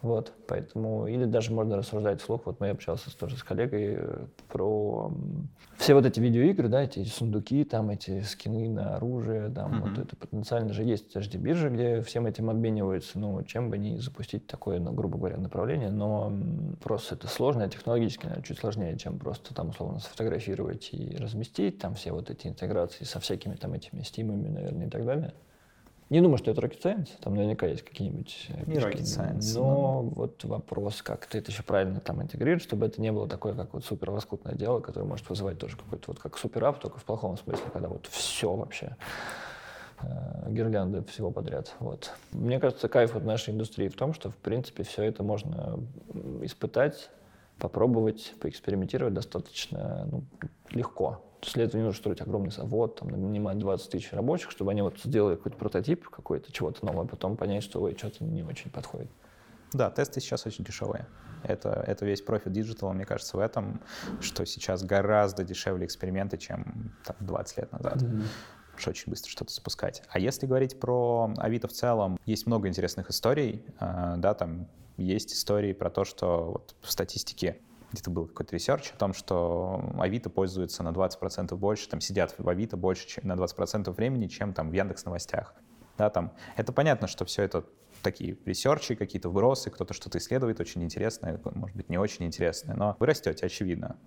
Вот, поэтому, или даже можно рассуждать вслух. Вот мы общался тоже с коллегой э, про все вот эти видеоигры, да, эти сундуки, там эти скины на оружие, там mm-hmm. вот это потенциально же есть HD биржи, где всем этим обмениваются, ну, чем бы не запустить такое, ну, грубо говоря, направление, но просто это сложно, а технологически, наверное, чуть сложнее, чем просто там, условно, сфотографировать и разместить, там все вот эти интеграции со всякими там этими стимами, наверное, и так далее. Не думаю, что это rocket science, там наверняка есть какие-нибудь э, Не rocket science. Но, но вот вопрос, как ты это еще правильно там интегрируешь, чтобы это не было такое, как вот супер лоскутное дело, которое может вызывать тоже какой-то вот как суперап, только в плохом смысле, когда вот все вообще э, гирлянды всего подряд. Вот. Мне кажется, кайф от нашей индустрии в том, что, в принципе, все это можно испытать, попробовать, поэкспериментировать достаточно ну, легко. Для этого не нужно строить огромный завод, там, нанимать 20 тысяч рабочих, чтобы они вот сделали какой-то прототип какой-то, чего-то нового, а потом понять, что ой, что-то не очень подходит. Да, тесты сейчас очень дешевые. Это, это весь профит диджитала, мне кажется, в этом, что сейчас гораздо дешевле эксперименты, чем там, 20 лет назад. Mm-hmm что очень быстро что-то запускать. А если говорить про Авито в целом, есть много интересных историй, э, да, там есть истории про то, что вот в статистике где-то был какой-то research о том, что Авито пользуется на 20% больше, там сидят в Авито больше чем на 20% времени, чем там в Яндекс Новостях. Да, там. Это понятно, что все это такие research и, какие-то вбросы, кто-то что-то исследует очень интересное, может быть, не очень интересное, но вы растете, очевидно.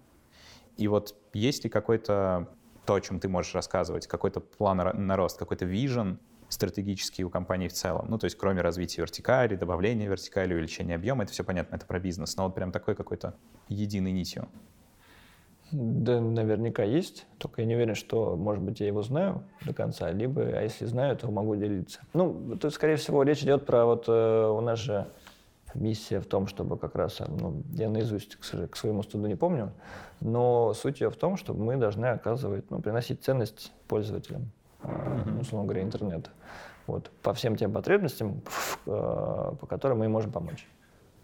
И вот есть ли какой-то то, о чем ты можешь рассказывать, какой-то план на рост, какой-то vision стратегический у компании в целом. Ну, то есть кроме развития вертикали, добавления вертикали, увеличения объема, это все понятно, это про бизнес, но вот прям такой какой-то единой нитью. Да, наверняка есть, только я не уверен, что, может быть, я его знаю до конца, либо, а если знаю, то могу делиться. Ну, тут, скорее всего, речь идет про вот э, у нас же миссия в том, чтобы как раз, ну, я наизусть, к, своему студу не помню, но суть ее в том, чтобы мы должны оказывать, ну, приносить ценность пользователям, mm-hmm. условно говоря, интернета. Вот, по всем тем потребностям, э, по которым мы можем помочь.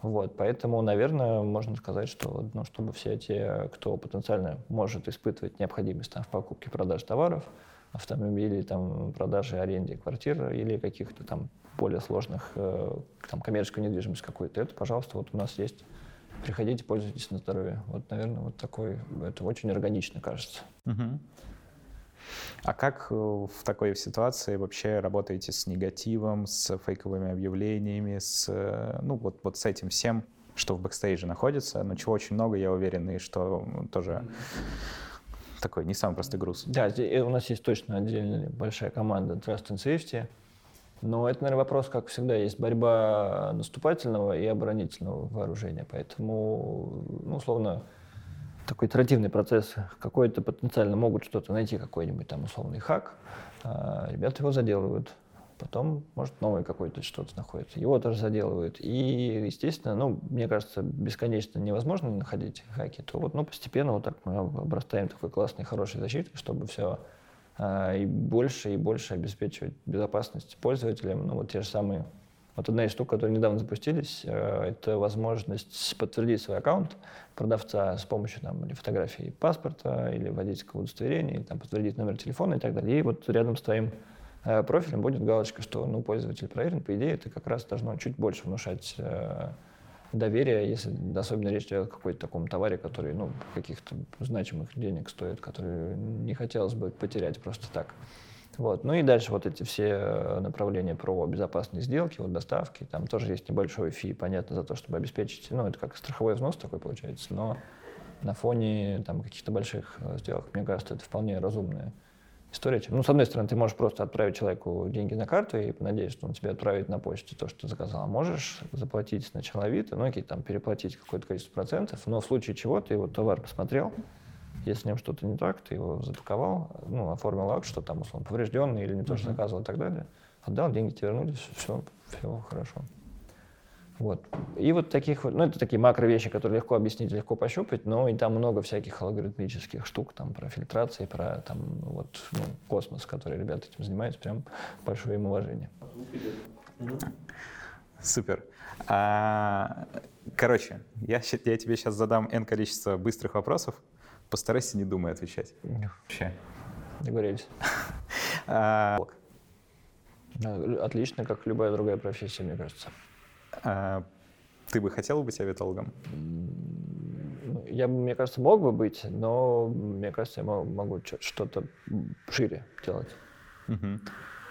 Вот, поэтому, наверное, можно сказать, что ну, чтобы все те, кто потенциально может испытывать необходимость там, в покупке продаж товаров, автомобилей, там, продажи, аренде квартир или каких-то там более сложных, э, там, коммерческую недвижимость какую-то, это, пожалуйста, вот у нас есть. Приходите, пользуйтесь на здоровье. Вот, наверное, вот такой, это очень органично, кажется. Угу. А как э, в такой ситуации вообще работаете с негативом, с фейковыми объявлениями, с, э, ну, вот, вот с этим всем, что в бэкстейже находится, но чего очень много, я уверен, и что тоже такой не самый простой груз. Да, у нас есть точно отдельная большая команда Trust and Safety, но это, наверное, вопрос, как всегда, есть борьба наступательного и оборонительного вооружения. Поэтому, ну, условно, такой итеративный процесс. Какой-то потенциально могут что-то найти, какой-нибудь там условный хак. А ребята его заделывают. Потом, может, новый какой-то что-то находится. Его тоже заделывают. И, естественно, ну, мне кажется, бесконечно невозможно находить хаки. То вот, ну, постепенно вот так мы обрастаем такой классной, хорошей защитой, чтобы все а, и больше и больше обеспечивать безопасность пользователям. Ну, вот те же самые вот одна из штук, которые недавно запустились, э, это возможность подтвердить свой аккаунт продавца с помощью там, или фотографии паспорта, или водительского удостоверения, или там, подтвердить номер телефона и так далее. И вот рядом с твоим э, профилем будет галочка, что ну, пользователь проверен. По идее, это как раз должно чуть больше внушать э, доверие, если особенно речь идет о какой-то таком товаре, который ну, каких-то значимых денег стоит, который не хотелось бы потерять просто так. Вот. Ну и дальше вот эти все э, направления про безопасные сделки, вот доставки, там тоже есть небольшой фи, понятно, за то, чтобы обеспечить, ну это как страховой взнос такой получается, но на фоне там каких-то больших э, сделок, мне кажется, это вполне разумная история. Ну, с одной стороны, ты можешь просто отправить человеку деньги на карту и надеяться, что он тебе отправит на почту то, что ты заказал. А можешь заплатить сначала Авито, ну, окей, там, переплатить какое-то количество процентов, но в случае чего ты его товар посмотрел, если с ним что-то не так, ты его запаковал, ну, оформил акт, что там, условно, поврежденный или не то, что заказывал и так далее. Отдал, деньги тебе вернулись, все, все хорошо. Вот. И вот таких вот, ну, это такие макро вещи, которые легко объяснить, легко пощупать, но и там много всяких алгоритмических штук, там, про фильтрации, про, там, вот, ну, космос, который ребята этим занимаются, прям большое им уважение. Супер. А, короче, я, я тебе сейчас задам N количество быстрых вопросов, Постарайся, не думай отвечать. Вообще. Договорились. А, отлично, как любая другая профессия, мне кажется. А, ты бы хотел быть авиатологом? Я, мне кажется, мог бы быть, но мне кажется, я могу что-то шире делать. Угу.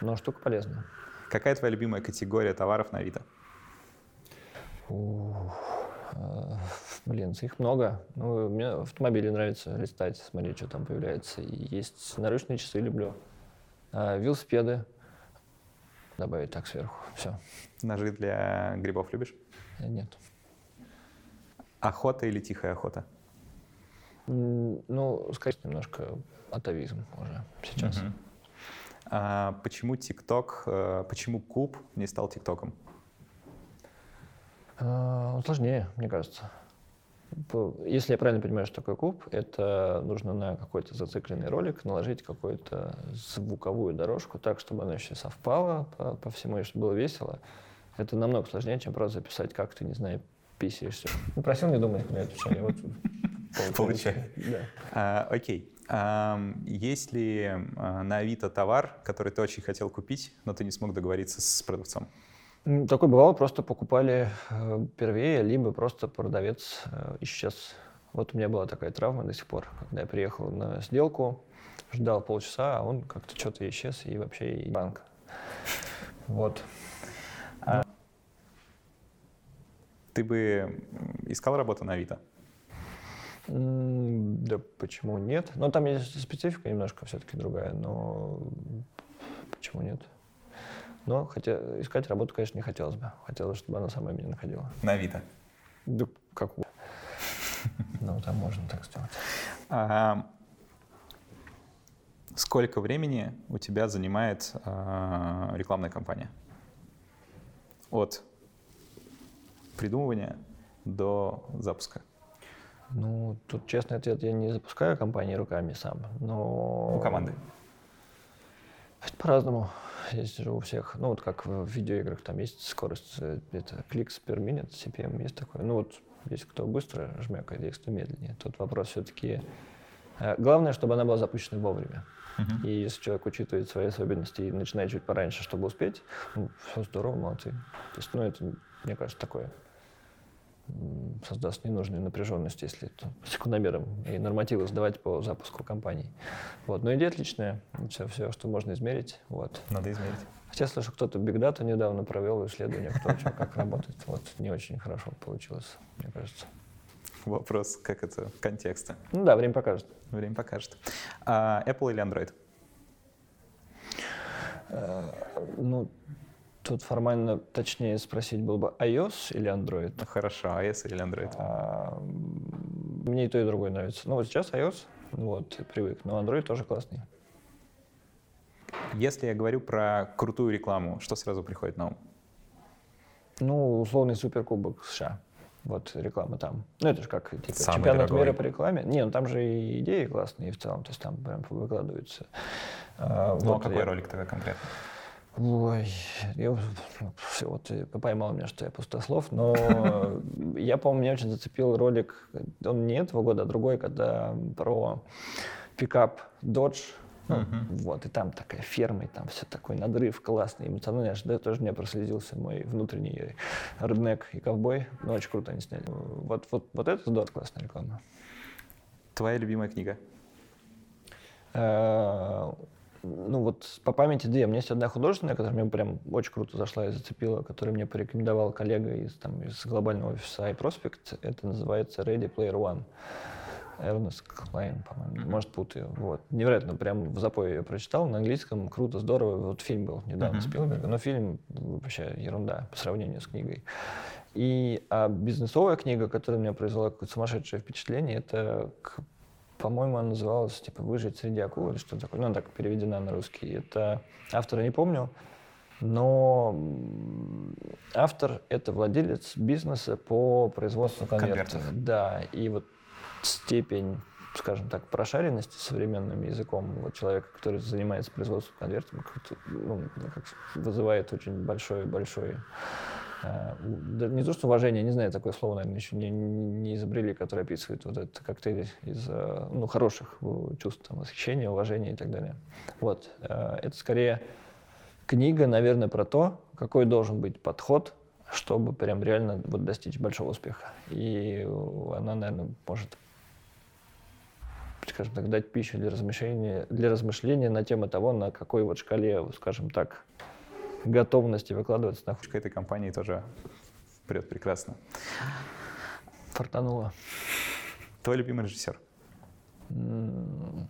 Но штука полезная. Какая твоя любимая категория товаров на Авито? Э, блин, их много. Ну, мне автомобили нравится листать, смотреть, что там появляется. И есть наручные часы, люблю. А, велосипеды. Добавить так сверху. Все. Ножи для грибов любишь? Э, нет. Охота или тихая охота? Ну, скорее немножко атовизм уже сейчас. Угу. А почему ТикТок, э, почему Куб не стал ТикТоком? Он сложнее, мне кажется. Если я правильно понимаю, что такое куб, это нужно на какой-то зацикленный ролик наложить какую-то звуковую дорожку так, чтобы она еще совпала по, по всему, и чтобы было весело. Это намного сложнее, чем просто записать, как ты, не знаю, писаешься. Ну, просил не думать на эту тему. Вот, Получается. Да. А, окей. А, есть ли а, на Авито товар, который ты очень хотел купить, но ты не смог договориться с продавцом? Такое бывало, просто покупали э, первее, либо просто продавец э, исчез. Вот у меня была такая травма до сих пор, когда я приехал на сделку, ждал полчаса, а он как-то что-то исчез и вообще и банк. Вот. А... Ты бы искал работу на Авито? Да почему нет? Но там есть специфика немножко все-таки другая, но почему нет? Но хотя, искать работу, конечно, не хотелось бы. Хотелось, чтобы она сама меня находила. На Авито? Да как Ну, там можно так сделать. А, сколько времени у тебя занимает а, рекламная кампания? От придумывания до запуска? Ну, тут честный ответ, я не запускаю компании руками сам, но... У команды? Это по-разному. Есть же у всех, ну вот как в видеоиграх, там есть скорость, э, это кликс per minute, CPM есть такой. Ну вот есть кто быстро жмякает, есть кто медленнее. Тут вопрос все-таки... Э, главное, чтобы она была запущена вовремя. Uh-huh. И если человек учитывает свои особенности и начинает чуть пораньше, чтобы успеть, ну, все здорово, молодцы. То есть, ну, это, мне кажется, такое создаст ненужную напряженность, если это секундомером и нормативы сдавать по запуску компаний. Вот. Но идея отличная. Все, все, что можно измерить. Вот. Надо измерить. Хотя слышу, кто-то Big Data недавно провел исследование, кто что, как работает. Вот не очень хорошо получилось, мне кажется. Вопрос, как это, контекста. Ну да, время покажет. Время покажет. А, Apple или Android? А, ну, Тут формально точнее спросить было бы iOS или Android. Ну, хорошо, iOS или Android? А, мне и то, и другое нравится. Ну вот сейчас iOS, вот, привык, но Android тоже классный. Если я говорю про крутую рекламу, что сразу приходит на ум? Ну, условный суперкубок США. Вот реклама там. Ну, это же как типа, Самый чемпионат дорогой. мира по рекламе. Не, ну там же и идеи классные в целом, то есть там прям выкладываются. А, ну, а вот а какой я... ролик тогда конкретно? Ой, я, все, вот ты поймал меня, что я пустослов, но я, по-моему, меня очень зацепил ролик, он не этого года, а другой, когда про пикап Dodge, ну, uh-huh. вот, и там такая ферма, и там все такой надрыв классный, эмоциональный, аж да, тоже мне прослезился мой внутренний реднек и ковбой, ну, очень круто они сняли. Вот, вот, вот это здорово, классная реклама. Твоя любимая книга? Ну вот по памяти две. У меня есть одна художественная, которая мне прям очень круто зашла и зацепила, которую мне порекомендовал коллега из, там, из глобального офиса iProspect. Это называется Ready Player One. Эрнест Клайн, по-моему, может путаю. Вот. Невероятно, прям в запое ее прочитал на английском, круто, здорово. Вот фильм был недавно uh-huh. Спилберга, но фильм вообще ерунда по сравнению с книгой. И а бизнесовая книга, которая меня произвела какое-то сумасшедшее впечатление, это по-моему, она называлась типа «Выжить среди акул» или что-то такое. Ну, она так переведена на русский. Это автора не помню, но автор — это владелец бизнеса по производству конвертов. конвертов. Да, и вот степень скажем так, прошаренности современным языком вот человека, который занимается производством конвертов, ну, как вызывает очень большой-большой не то, что уважение, не знаю, такое слово, наверное, еще не, не изобрели, которое описывает вот этот коктейль из э, ну, хороших чувств, там, восхищения, уважения и так далее. Вот. Э, это скорее книга, наверное, про то, какой должен быть подход, чтобы прям реально вот достичь большого успеха. И она, наверное, может скажем так, дать пищу для размышления, для размышления на тему того, на какой вот шкале, скажем так, готовности выкладываться на К этой компании тоже вперед прекрасно. Фартануло. Твой любимый режиссер? Ну,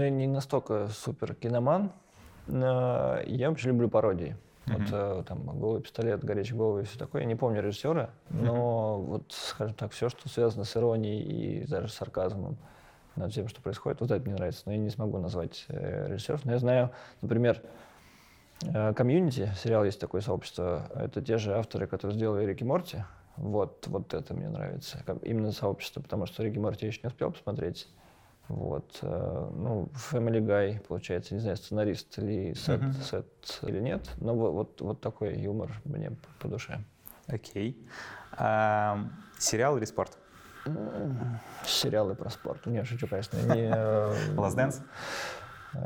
я не настолько супер киноман. Я вообще люблю пародии. Mm-hmm. Вот э, там голый пистолет, горячий головы и все такое. Я не помню режиссера, но mm-hmm. вот, скажем так, все, что связано с иронией и даже сарказмом, над тем, что происходит. Вот это мне нравится, но я не смогу назвать э, режиссеров. Но я знаю, например, Э, комьюнити, сериал есть такое сообщество. Это те же авторы, которые сделали Рики Морти. Вот, вот это мне нравится. Именно сообщество, потому что Рики Морти я еще не успел посмотреть. Вот. Э, ну, Family Guy, получается, не знаю, сценарист или сет, uh-huh. сет или нет, но вот, вот, вот такой юмор мне по душе. Окей. Okay. А, сериал или спорт? Сериалы про спорт. Не, шучу, конечно. Не, Last Dance?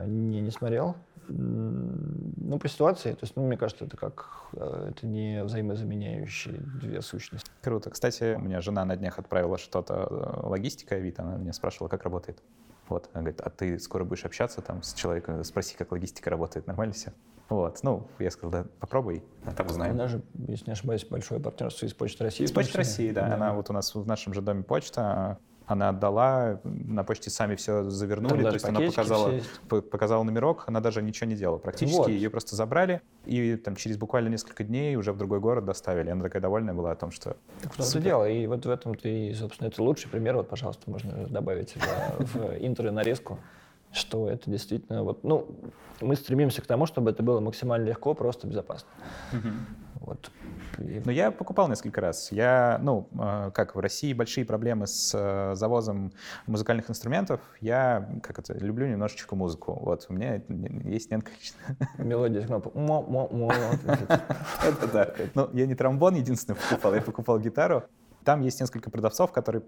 Не, не смотрел. Ну, по ситуации, то есть, ну, мне кажется, это как, э, это не взаимозаменяющие две сущности. Круто. Кстати, у меня жена на днях отправила что-то, э, логистика Авито, она меня спрашивала, как работает. Вот, она говорит, а ты скоро будешь общаться там с человеком, спроси, как логистика работает, нормально все? Вот, ну, я сказал, да, попробуй, а там узнаем. Она же, если не ошибаюсь, большое партнерство из Почты России. Из Почты России, да. да. Она вот у нас в нашем же доме почта, она отдала, на почте сами все завернули, то есть она показала, показала номерок, она даже ничего не делала. Практически вот. ее просто забрали и там через буквально несколько дней уже в другой город доставили. Она такая довольная была о том, что... Так в том дело, и вот в этом ты, собственно, это лучший пример, вот, пожалуйста, можно добавить в интро нарезку что это действительно вот, ну, мы стремимся к тому, чтобы это было максимально легко, просто безопасно. Вот. И... Ну, я покупал несколько раз. Я, ну, э, как в России большие проблемы с э, завозом музыкальных инструментов. Я, как это, люблю немножечко музыку. Вот, у меня есть несколько... Мелодия, кнопка. Это да. Ну, я не тромбон единственный покупал, я покупал гитару. Там есть несколько продавцов, которые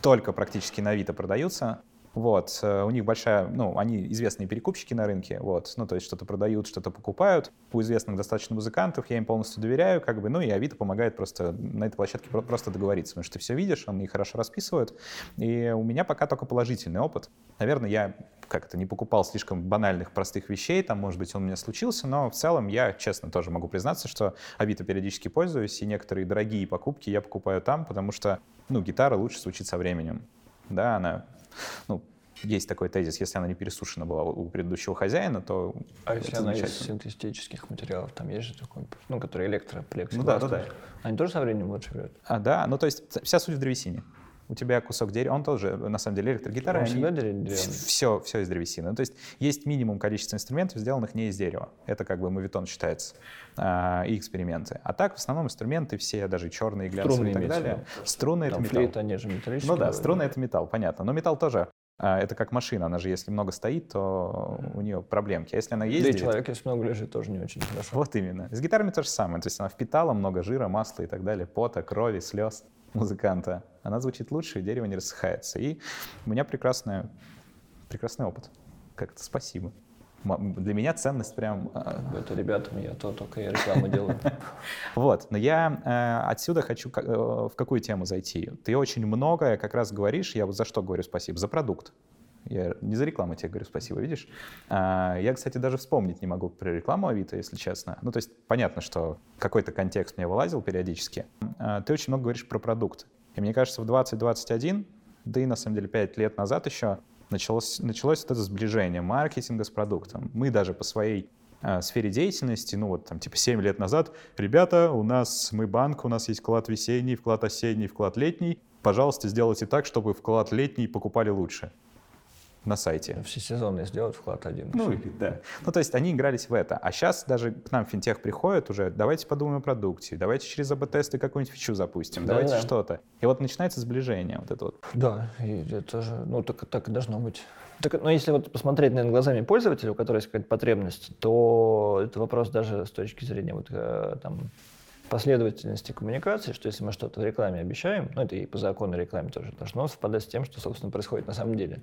только практически на Авито продаются. Вот, э, у них большая, ну, они известные перекупщики на рынке, вот, ну, то есть что-то продают, что-то покупают. У известных достаточно музыкантов я им полностью доверяю, как бы, ну, и Авито помогает просто на этой площадке просто договориться, потому что ты все видишь, он их хорошо расписывает. И у меня пока только положительный опыт. Наверное, я как-то не покупал слишком банальных, простых вещей, там, может быть, он у меня случился, но в целом я, честно, тоже могу признаться, что Авито периодически пользуюсь, и некоторые дорогие покупки я покупаю там, потому что, ну, гитара лучше звучит со временем. Да, она ну, есть такой тезис, если она не пересушена была у предыдущего хозяина, то А если она из синтетических материалов, там есть же такой, ну, который электроплекс. Ну да, да, да. Они тоже со временем лучше врет? А, да, ну то есть вся суть в древесине. У тебя кусок дерева, он тоже, на самом деле, электрогитара. Он всегда деревянный? Все, все из древесины. То есть есть минимум количества инструментов, сделанных не из дерева. Это как бы мовитон считается. А, и эксперименты. А так, в основном, инструменты все, даже черные, глянцевые и так далее. Струны — это металл. Флейта, они же металлические. Ну да, струны — это металл, понятно. Но металл тоже а, это как машина, она же если много стоит, то у нее проблемки. А если она ездит... Да и человек, если много лежит, тоже не очень хорошо. Вот именно. С гитарами то же самое. То есть она впитала много жира, масла и так далее, пота, крови, слез музыканта. Она звучит лучше, и дерево не рассыхается. И у меня прекрасная, прекрасный опыт. Как-то спасибо для меня ценность прям... А, это ребятам я то только я рекламу делаю. Вот, но я э, отсюда хочу э, в какую тему зайти. Ты очень многое как раз говоришь, я вот за что говорю спасибо? За продукт. Я не за рекламу тебе говорю спасибо, видишь? А, я, кстати, даже вспомнить не могу про рекламу Авито, если честно. Ну, то есть понятно, что какой-то контекст мне вылазил периодически. А, ты очень много говоришь про продукт. И мне кажется, в 2021, да и на самом деле 5 лет назад еще, началось, началось вот это сближение маркетинга с продуктом. Мы даже по своей э, сфере деятельности, ну вот там типа 7 лет назад, ребята, у нас, мы банк, у нас есть вклад весенний, вклад осенний, вклад летний, пожалуйста, сделайте так, чтобы вклад летний покупали лучше на сайте. Всесезонный сделать вклад один. Ну, да. Ну, то есть они игрались в это. А сейчас даже к нам финтех приходит уже, давайте подумаем о продукте, давайте через АБ-тесты какую-нибудь фичу запустим, да, давайте да. что-то. И вот начинается сближение вот это вот. Да, и это же, ну, так, так и должно быть. Так, но если вот посмотреть, наверное, глазами пользователя, у которого есть какая-то потребность, то это вопрос даже с точки зрения вот э, там последовательности коммуникации, что если мы что-то в рекламе обещаем, ну это и по закону рекламе тоже должно совпадать с тем, что, собственно, происходит на самом деле.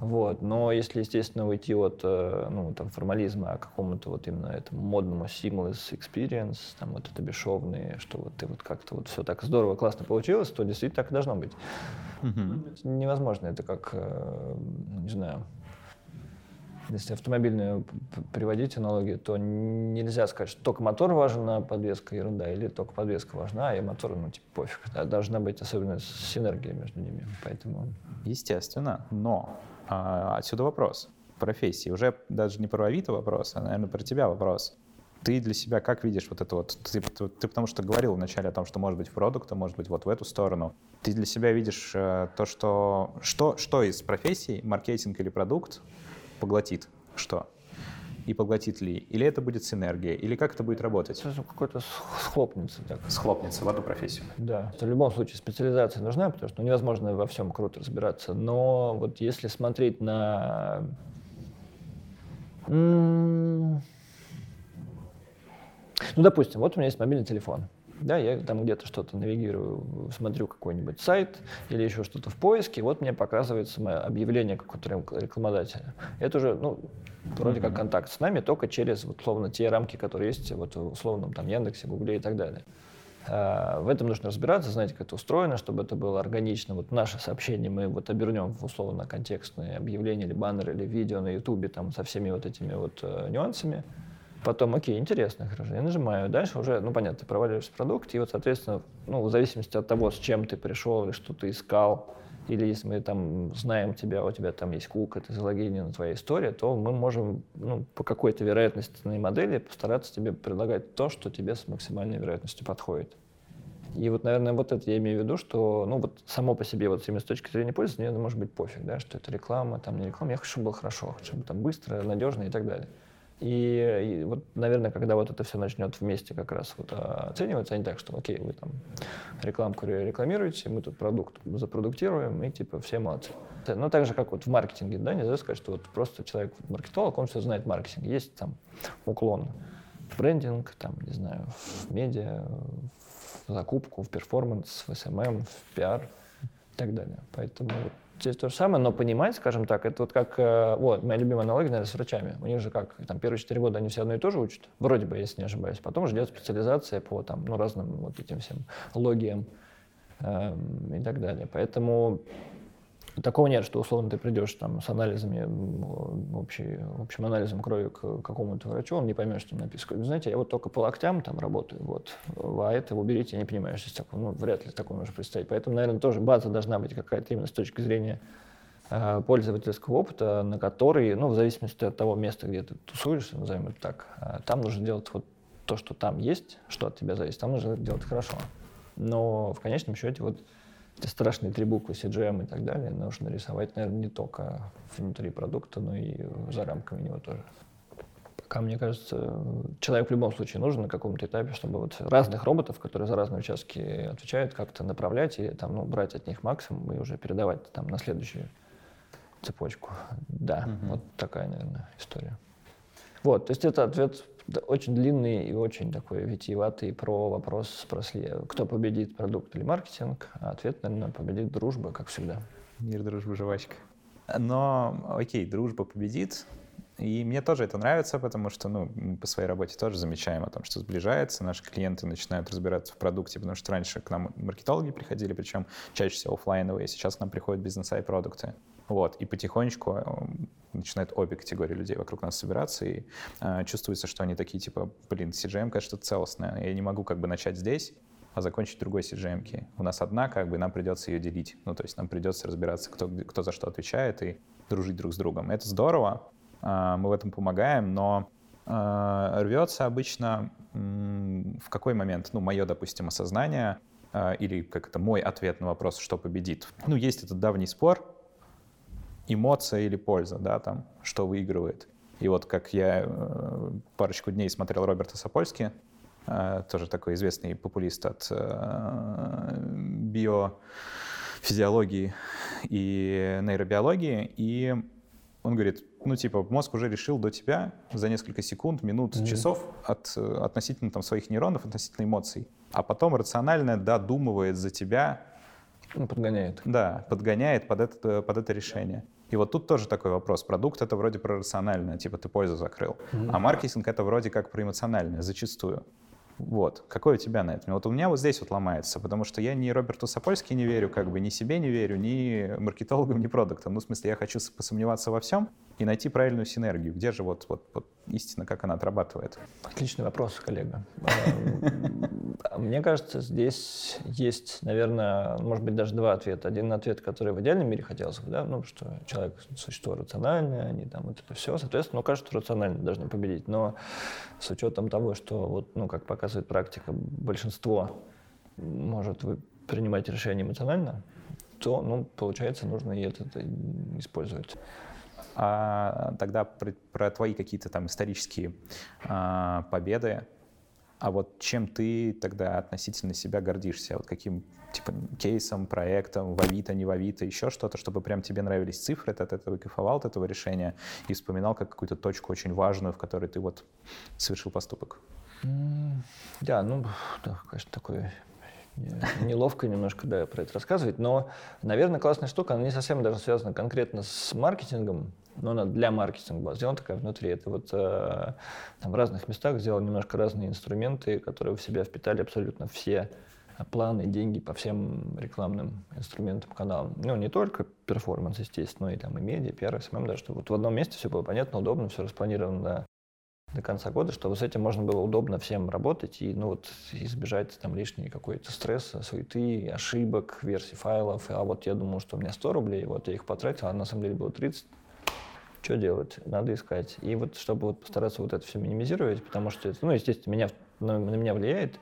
Вот. Но если, естественно, уйти от э, ну, там, формализма, а какому-то вот именно этому модному seamless experience, там вот это бесшовные, что вот ты вот как-то вот все так здорово, классно получилось, то действительно так и должно быть. Mm-hmm. Невозможно, это как, э, не знаю, если автомобильную приводить аналогию, то нельзя сказать, что только мотор важен, а подвеска ерунда, или только подвеска важна, а мотор, ну, типа, пофиг. Да, должна быть особенно синергия между ними, поэтому... Естественно, но а, отсюда вопрос профессии. Уже даже не про Авито вопрос, а, наверное, про тебя вопрос. Ты для себя как видишь вот это вот? Ты, ты, ты потому что говорил вначале о том, что может быть продукт, а может быть вот в эту сторону. Ты для себя видишь э, то, что, что, что из профессий, маркетинг или продукт, поглотит что? и поглотит ли? Или это будет синергия? Или как это будет работать? Это какой-то схлопнется. Так. Схлопнется в одну профессию. Да. В любом случае специализация нужна, потому что ну, невозможно во всем круто разбираться. Но вот если смотреть на... Ну, допустим, вот у меня есть мобильный телефон. Да, я там где-то что-то навигирую, смотрю какой-нибудь сайт или еще что-то в поиске, вот мне показывается мое объявление какого-то рекламодателя. Это уже, ну, вроде как контакт с нами, только через, вот, условно, те рамки, которые есть вот, в условном там Яндексе, Гугле и так далее. А, в этом нужно разбираться, знать, как это устроено, чтобы это было органично. Вот наше сообщение мы вот обернем в условно контекстные объявления или баннеры, или видео на Ютубе там со всеми вот этими вот э, нюансами. Потом, окей, интересно, хорошо, я нажимаю. Дальше уже, ну, понятно, ты проваливаешься продукт, и вот, соответственно, ну, в зависимости от того, с чем ты пришел или что ты искал, или если мы там знаем тебя, у тебя там есть кука, ты залогинен, твоя история, то мы можем ну, по какой-то вероятностной модели постараться тебе предлагать то, что тебе с максимальной вероятностью подходит. И вот, наверное, вот это я имею в виду, что, ну, вот само по себе, вот именно с точки зрения пользователя, мне может быть пофиг, да, что это реклама, там не реклама, я хочу, чтобы было хорошо, чтобы там быстро, надежно и так далее. И, и вот, наверное, когда вот это все начнет вместе как раз вот а, оцениваться, а не так, что, окей, вы там рекламку рекламируете, мы тут продукт запродуктируем, и типа все молодцы. Но так же, как вот в маркетинге, да, нельзя сказать, что вот просто человек маркетолог, он все знает маркетинг. Есть там уклон в брендинг, там, не знаю, в медиа, в закупку, в перформанс, в SMM, в пиар и так далее. Поэтому то же самое, но понимать, скажем так, это вот как, э, вот, моя любимая аналогия, наверное, с врачами. У них же как, там, первые четыре года они все одно и то же учат, вроде бы, если не ошибаюсь. Потом уже идет специализация по, там, ну, разным вот этим всем логиям э, и так далее. Поэтому Такого нет, что условно ты придешь там с анализами, общий, общим анализом крови к какому-то врачу, он не поймет, что там написано. Знаете, я вот только по локтям там работаю, вот, а это уберите, я не понимаю, что такое, ну, вряд ли такое можно представить. Поэтому, наверное, тоже база должна быть какая-то именно с точки зрения э, пользовательского опыта, на который, ну, в зависимости от того места, где ты тусуешься, назовем это так, э, там нужно делать вот то, что там есть, что от тебя зависит, там нужно делать хорошо. Но в конечном счете вот эти страшные три буквы CGM и так далее нужно рисовать, наверное, не только внутри продукта, но и за рамками него тоже. Пока, мне кажется, человек в любом случае нужен на каком-то этапе, чтобы вот разных роботов, которые за разные участки отвечают, как-то направлять и там, ну, брать от них максимум и уже передавать там на следующую цепочку. Да, угу. вот такая, наверное, история. Вот, то есть это ответ очень длинный и очень такой витиеватый про вопрос, спросли, кто победит, продукт или маркетинг. А ответ, наверное, победит дружба, как всегда. Мир, дружба, жвачка. Но, окей, дружба победит. И мне тоже это нравится, потому что ну, мы по своей работе тоже замечаем о том, что сближается, наши клиенты начинают разбираться в продукте, потому что раньше к нам маркетологи приходили, причем чаще всего офлайновые, сейчас к нам приходят бизнес-ай продукты. Вот, и потихонечку э, начинают обе категории людей вокруг нас собираться, и э, чувствуется, что они такие, типа, блин, CGM, конечно, целостная, я не могу как бы начать здесь, а закончить другой CGM. -ки. У нас одна, как бы нам придется ее делить. Ну, то есть нам придется разбираться, кто, кто за что отвечает, и дружить друг с другом. Это здорово, э, мы в этом помогаем, но э, рвется обычно в какой момент, ну, мое, допустим, осознание, э, или как это мой ответ на вопрос, что победит. Ну, есть этот давний спор, эмоция или польза, да, там, что выигрывает. И вот как я э, парочку дней смотрел Роберта Сапольски, э, тоже такой известный популист от э, биофизиологии и нейробиологии, и он говорит, ну, типа, мозг уже решил до тебя за несколько секунд, минут, mm-hmm. часов от, относительно там, своих нейронов, относительно эмоций. А потом рационально додумывает за тебя. Ну, подгоняет. Да, подгоняет под это, под это решение. И вот тут тоже такой вопрос. Продукт — это вроде про рациональное, типа ты пользу закрыл. Mm-hmm. А маркетинг — это вроде как про эмоциональное, зачастую. Вот. Какой у тебя на этом? Вот у меня вот здесь вот ломается, потому что я ни Роберту Сапольски не верю, как бы ни себе не верю, ни маркетологам, ни продуктам. Ну, в смысле, я хочу посомневаться во всем и найти правильную синергию. Где же вот, вот, вот истина, как она отрабатывает? Отличный вопрос, коллега. А, мне кажется, здесь есть, наверное, может быть, даже два ответа. Один ответ, который в идеальном мире хотелось бы, да, ну, что человек существо рациональное, они там вот это все, соответственно, ну, кажется, рационально должны победить. Но с учетом того, что, вот, ну, как показывает практика, большинство может принимать решения эмоционально, то, ну, получается, нужно и это использовать. а тогда про, про твои какие-то там исторические а, победы. А вот чем ты тогда относительно себя гордишься? Вот каким типа кейсом, проектом, в Авито, не в Авито, еще что-то, чтобы прям тебе нравились цифры, ты от этого кайфовал, от этого решения и вспоминал как какую-то точку очень важную, в которой ты вот совершил поступок? Да, ну, да, конечно, такое неловко немножко да, про это рассказывать, но, наверное, классная штука, она не совсем даже связана конкретно с маркетингом, но она для маркетинга была сделана такая внутри. Это вот э, там в разных местах сделал немножко разные инструменты, которые в себя впитали абсолютно все планы, деньги по всем рекламным инструментам, каналам. Ну, не только performance, естественно, но и там и медиа, пиар, SMM, да, чтобы вот в одном месте все было понятно, удобно, все распланировано до, до конца года, чтобы с этим можно было удобно всем работать и, ну, вот, избежать там лишней какой-то стресса, суеты, ошибок, версий файлов. А вот я думал, что у меня 100 рублей, вот я их потратил, а на самом деле было 30 что делать? Надо искать. И вот чтобы вот постараться вот это все минимизировать, потому что это, ну, естественно, меня, на, на меня влияет,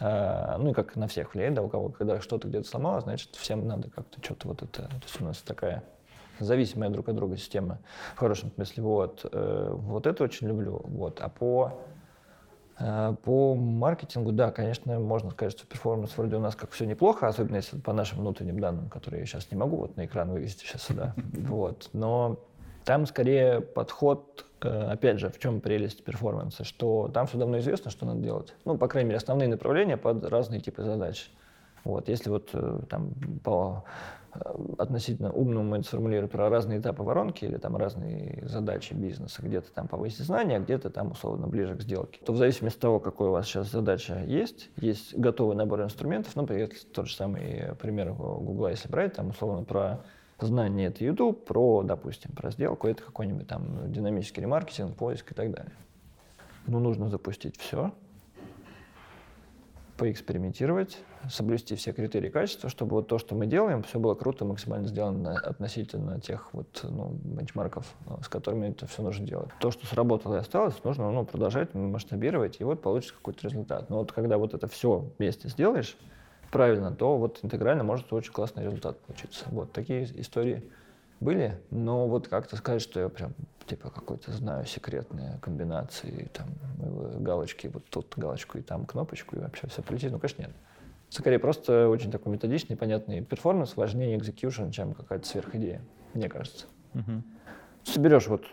а, ну и как на всех влияет, да, у кого, когда что-то где-то сломалось, значит, всем надо как-то что-то вот это, то есть у нас такая зависимая друг от друга система в хорошем смысле, вот, э, вот это очень люблю, вот, а по э, по маркетингу, да, конечно, можно сказать, что перформанс вроде у нас как все неплохо, особенно если по нашим внутренним данным, которые я сейчас не могу вот на экран вывести сейчас сюда. Вот. Но там скорее подход, э, опять же, в чем прелесть перформанса, что там все давно известно, что надо делать. Ну, по крайней мере, основные направления под разные типы задач. Вот, если вот э, там по э, относительно умному это сформулировать про разные этапы воронки или там разные задачи бизнеса, где-то там повысить знания, где-то там условно ближе к сделке, то в зависимости от того, какой у вас сейчас задача есть, есть готовый набор инструментов, например, тот же самый пример Гугла, если брать, там условно про знание это YouTube, про, допустим, про сделку, это какой-нибудь там динамический ремаркетинг, поиск и так далее. Ну, нужно запустить все, поэкспериментировать, соблюсти все критерии качества, чтобы вот то, что мы делаем, все было круто, максимально сделано относительно тех вот ну, бенчмарков, э, с которыми это все нужно делать. То, что сработало и осталось, нужно ну, продолжать масштабировать, и вот получится какой-то результат. Но вот когда вот это все вместе сделаешь, правильно, то вот интегрально может очень классный результат получиться. Вот такие истории были, но вот как-то сказать, что я прям типа какой-то знаю секретные комбинации, там галочки, вот тут галочку и там кнопочку, и вообще все полетит, ну, конечно, нет. Скорее, просто очень такой методичный, понятный перформанс важнее execution, чем какая-то сверхидея, мне кажется. Угу. Соберешь вот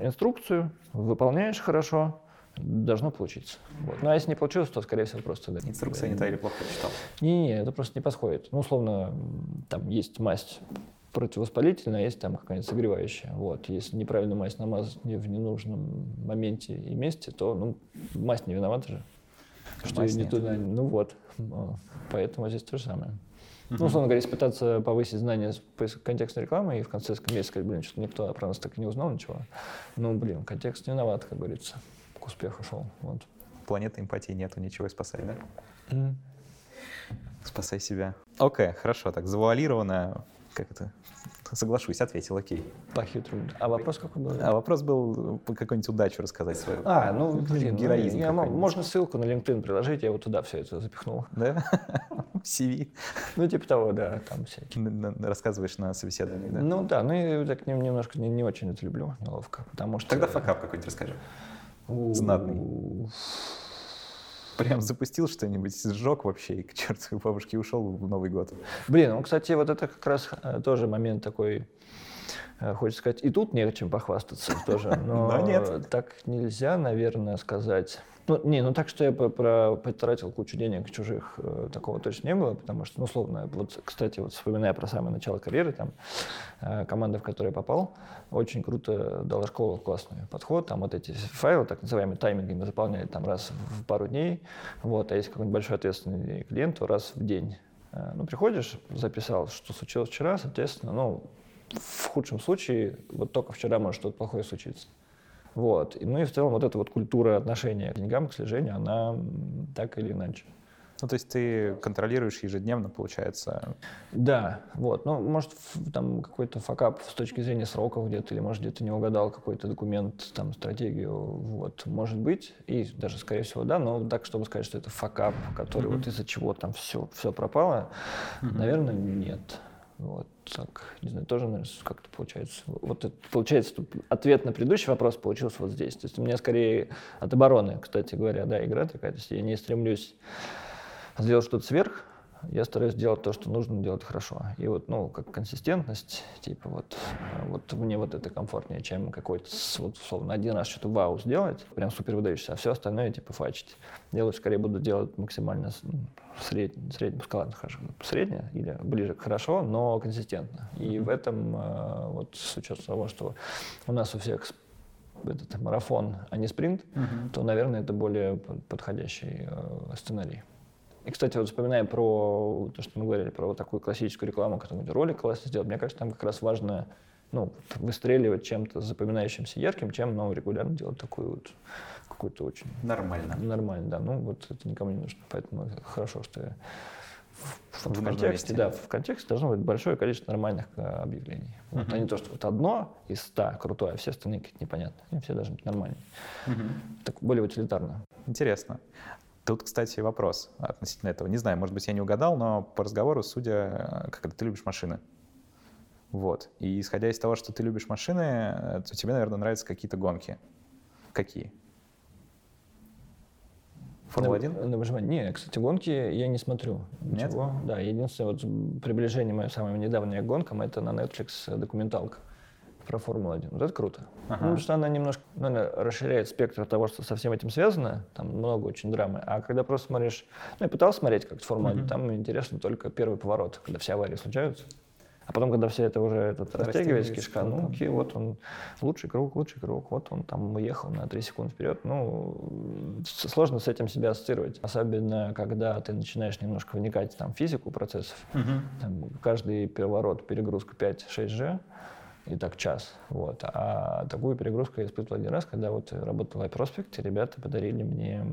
инструкцию, выполняешь хорошо, должно получиться. Вот. Ну а если не получилось, то, скорее всего, просто... Да, Инструкция не та или плохо прочитал? Не-не, это просто не подходит. Ну, условно, там есть масть противовоспалительная, а есть там какая-нибудь согревающая. Вот. Если неправильно масть намазать в ненужном моменте и месте, то ну, масть не виновата же. Что масть не туда. Ну вот. Поэтому здесь то же самое. Uh-huh. Ну, условно говоря, если пытаться повысить знания контекстной рекламы и в конце месяца сказать, блин, что никто про нас так и не узнал ничего. Ну, блин, контекст не виноват, как говорится к успеху шел. Вот. Планеты эмпатии нету, ничего спасай, да? Mm. Спасай себя. Окей, okay, хорошо, так завуалированно, как это, соглашусь, ответил, окей. Плохие труд. А вопрос какой был? А вопрос был какую-нибудь удачу рассказать свою. А, ну, блин, героизм. Я, можно ссылку на LinkedIn приложить, я вот туда все это запихнул. Да? CV? Ну, типа того, да, там всякие. Рассказываешь на собеседовании, да? Ну да, ну я так немножко не, не очень это люблю, неловко, потому что... Тогда факап какой-нибудь расскажи. Знатный. Прям запустил что-нибудь, сжег вообще и к чертовой бабушке ушел в Новый год. Блин, ну, кстати, вот это как раз э, тоже момент такой, э, хочется сказать, и тут не о чем похвастаться тоже, но нет. так нельзя, наверное, сказать. Ну, не, ну так, что я про, потратил кучу денег чужих, э, такого точно не было, потому что, ну, условно, вот, кстати, вот вспоминая про самое начало карьеры, там, э, команда, в которую я попал, очень круто дала школу классный подход, там вот эти файлы, так называемые тайминги, мы заполняли там раз в пару дней, вот, а если какой-нибудь большой ответственный клиент, то раз в день. Э, ну, приходишь, записал, что случилось вчера, соответственно, ну, в худшем случае, вот только вчера может что-то плохое случиться. Вот. Ну и в целом вот эта вот культура отношения к деньгам, к слежению, она так или иначе. Ну, то есть ты контролируешь ежедневно, получается? Да, вот. Ну, может, там какой-то факап с точки зрения сроков где-то, или, может, где-то не угадал какой-то документ, там, стратегию, вот, может быть, и даже, скорее всего, да, но так, чтобы сказать, что это факап, который mm-hmm. вот из-за чего там все, все пропало, mm-hmm. наверное, нет. Вот так, не знаю, тоже, наверное, как-то получается. Вот это, получается, ответ на предыдущий вопрос получился вот здесь. То есть у меня скорее от обороны, кстати говоря, да, игра такая. То есть я не стремлюсь сделать что-то сверх, я стараюсь делать то, что нужно делать хорошо. И вот, ну, как консистентность, типа вот, вот мне вот это комфортнее, чем какой-то, вот, условно, один раз что-то вау сделать, прям супер выдающийся, а все остальное, типа, фачить. Я лучше скорее буду делать максимально средне, средне, ладно, хорошо, среднее или ближе к хорошо, но консистентно. И в этом, э, вот с учетом того, что у нас у всех этот марафон, а не спринт, uh-huh. то, наверное, это более подходящий э, сценарий. И, кстати, вот вспоминая про то, что мы говорили, про вот такую классическую рекламу, которую ролик классно сделать, мне кажется, там как раз важно ну, выстреливать чем-то запоминающимся ярким, чем ну, регулярно делать такую вот какую-то очень... Нормально. Нормально, да. Ну, вот это никому не нужно. Поэтому хорошо, что я в, в, в контексте, да, в контексте должно быть большое количество нормальных э, объявлений. Uh-huh. Вот, а не то, что вот одно из ста крутое, а все остальные какие-то непонятные. Они все должны быть нормальные. Uh-huh. Так более утилитарно. Интересно. Тут, кстати, вопрос относительно этого. Не знаю, может быть, я не угадал, но по разговору, судя, как это ты любишь машины. Вот. И исходя из того, что ты любишь машины, э, то тебе, наверное, нравятся какие-то гонки. Какие? Формула-1? На, выживание. Не, кстати, гонки я не смотрю. Ничего. Нет? Да, единственное вот приближение мое самое недавнее к гонкам это на Netflix документалка про Формулу-1. Вот это круто. Ага. Ну, потому что она немножко наверное, расширяет спектр того, что со всем этим связано. Там много очень драмы. А когда просто смотришь... Ну, я пытался смотреть как-то Формулу-1, угу. там интересно только первый поворот, когда все аварии случаются. А потом, когда все это уже этот, растягивается, кишка, ну, окей, вот он, лучший круг, лучший круг, вот он там уехал на 3 секунды вперед. Ну, сложно с этим себя ассоциировать. Особенно, когда ты начинаешь немножко вникать там, в физику процессов. Угу. Там, каждый переворот, перегрузка 5-6G, и так час. Вот. А такую перегрузку я испытывал один раз, когда вот работал в iProspect, ребята подарили мне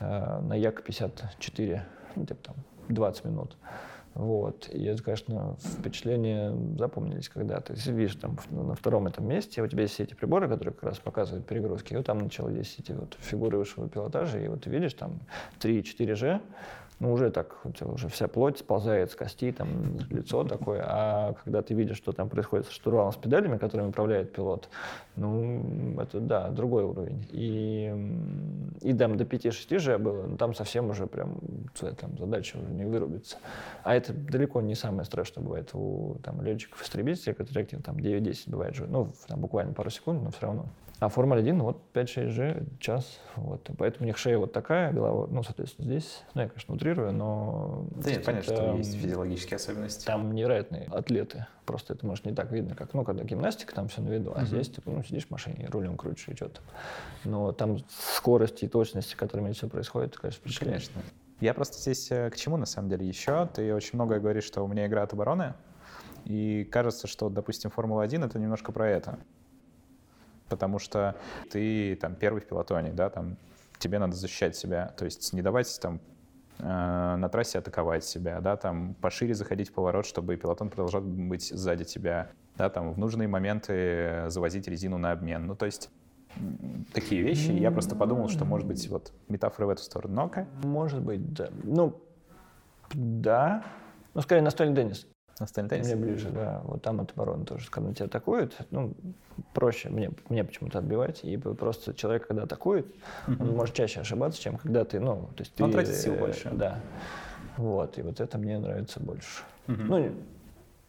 э, на Як-54, ну, типа там 20 минут. Вот. И это, конечно, впечатления запомнились, когда ты видишь там на втором этом месте, у тебя есть все эти приборы, которые как раз показывают перегрузки, и вот там начались эти вот фигуры высшего пилотажа, и вот ты видишь там 3-4G, ну, уже так, у тебя уже вся плоть сползает с кости, там, лицо такое. А когда ты видишь, что там происходит с штурвалом, с педалями, которыми управляет пилот, ну, это, да, другой уровень. И, и там до 5-6 же было, но там совсем уже прям там, задача уже не вырубится. А это далеко не самое страшное, бывает у там, летчиков-истребителей, которые там 9-10 бывает же, ну, там буквально пару секунд, но все равно. А Формула-1, ну, вот 5-6G, час. Вот. Поэтому у них шея вот такая, голова, ну, соответственно, здесь, ну, я, конечно, утрирую, но... Да нет, понятно, что есть физиологические особенности. Там невероятные атлеты. Просто это, может, не так видно, как, ну, когда гимнастика, там все на виду, а uh-huh. здесь, типа, ну, сидишь в машине, рулем крутишь и что-то. Но там скорости и точности, которыми все происходит, конечно, впечатляет. Конечно. Я просто здесь э, к чему, на самом деле, еще? Ты очень много говоришь, что у меня игра от обороны, и кажется, что, допустим, Формула-1 — это немножко про это потому что ты там первый в пилотоне, да, там тебе надо защищать себя, то есть не давать там э, на трассе атаковать себя, да, там пошире заходить в поворот, чтобы пилотон продолжал быть сзади тебя, да, там в нужные моменты завозить резину на обмен. Ну, то есть такие вещи. Я просто подумал, что, может быть, вот метафора в эту сторону. Но okay. Может быть, да. Ну, да. Ну, скорее, настольный теннис. Настольный теннис? Мне ближе, да. Вот там от обороны тоже, когда тебя атакуют, ну, проще мне, мне почему-то отбивать. И просто человек, когда атакует, он может чаще ошибаться, чем когда ты, ну, то есть ты... Он тратит сил больше. Да. Вот, и вот это мне нравится больше. Ну,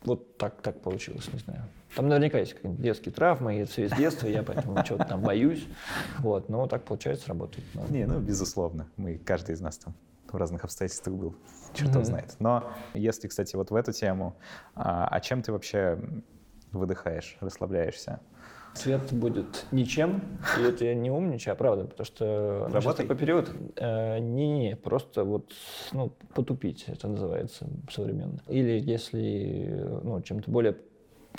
вот так, так получилось, не знаю. Там наверняка есть какие-то детские травмы, и это все из детства, я поэтому что-то там боюсь. Вот, но так получается, работает. Не, ну, безусловно. Мы, каждый из нас там в разных обстоятельствах был. Черт mm-hmm. знает. Но если, кстати, вот в эту тему, а, а чем ты вообще выдыхаешь, расслабляешься? Цвет будет ничем, и это я не умничаю, а правда, потому что сейчас такой период, э, не, просто вот, ну, потупить, это называется современно. Или если, ну, чем-то более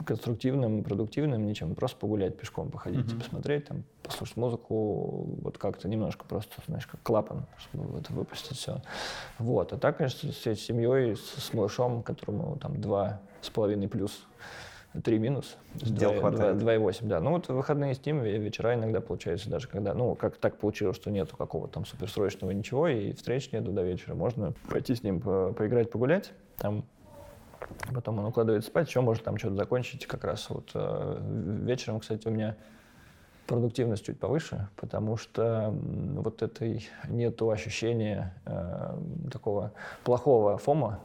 конструктивным, продуктивным ничем, просто погулять пешком, походить, mm-hmm. посмотреть, там, послушать музыку, вот как-то немножко просто, знаешь, как клапан, чтобы вот выпустить все. Вот, а так, конечно, с семьей, с, с малышом, которому там два с половиной плюс, три минус. Дел хватает. 2,8, да. Ну вот выходные с ним вечера иногда получается даже, когда, ну, как так получилось, что нету какого-то там суперсрочного ничего, и встреч нету до вечера. Можно пойти с ним по поиграть, погулять. Там Потом он укладывается спать, еще может там что-то закончить как раз вот э, вечером, кстати, у меня продуктивность чуть повыше, потому что вот этой нету ощущения э, такого плохого фома,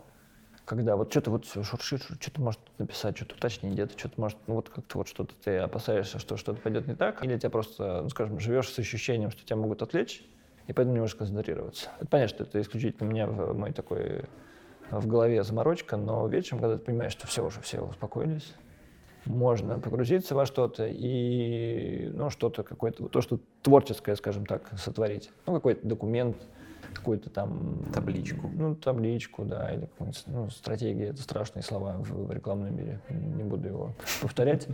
когда вот что-то вот шуршит, что-то может написать, что-то уточнить где-то, что-то может, ну вот как-то вот что-то ты опасаешься, что что-то пойдет не так, или тебя просто, ну скажем, живешь с ощущением, что тебя могут отвлечь, и поэтому не можешь концентрироваться. Это понятно, что это исключительно у меня мой такой в голове заморочка, но вечером, когда ты понимаешь, что все уже, все успокоились, можно погрузиться во что-то и ну, что-то какое-то, то, что творческое, скажем так, сотворить. Ну, какой-то документ, какую-то там... Табличку. Ну, табличку, да, или какую-нибудь, ну, стратегия, это страшные слова в, в рекламном мире, не буду его повторять.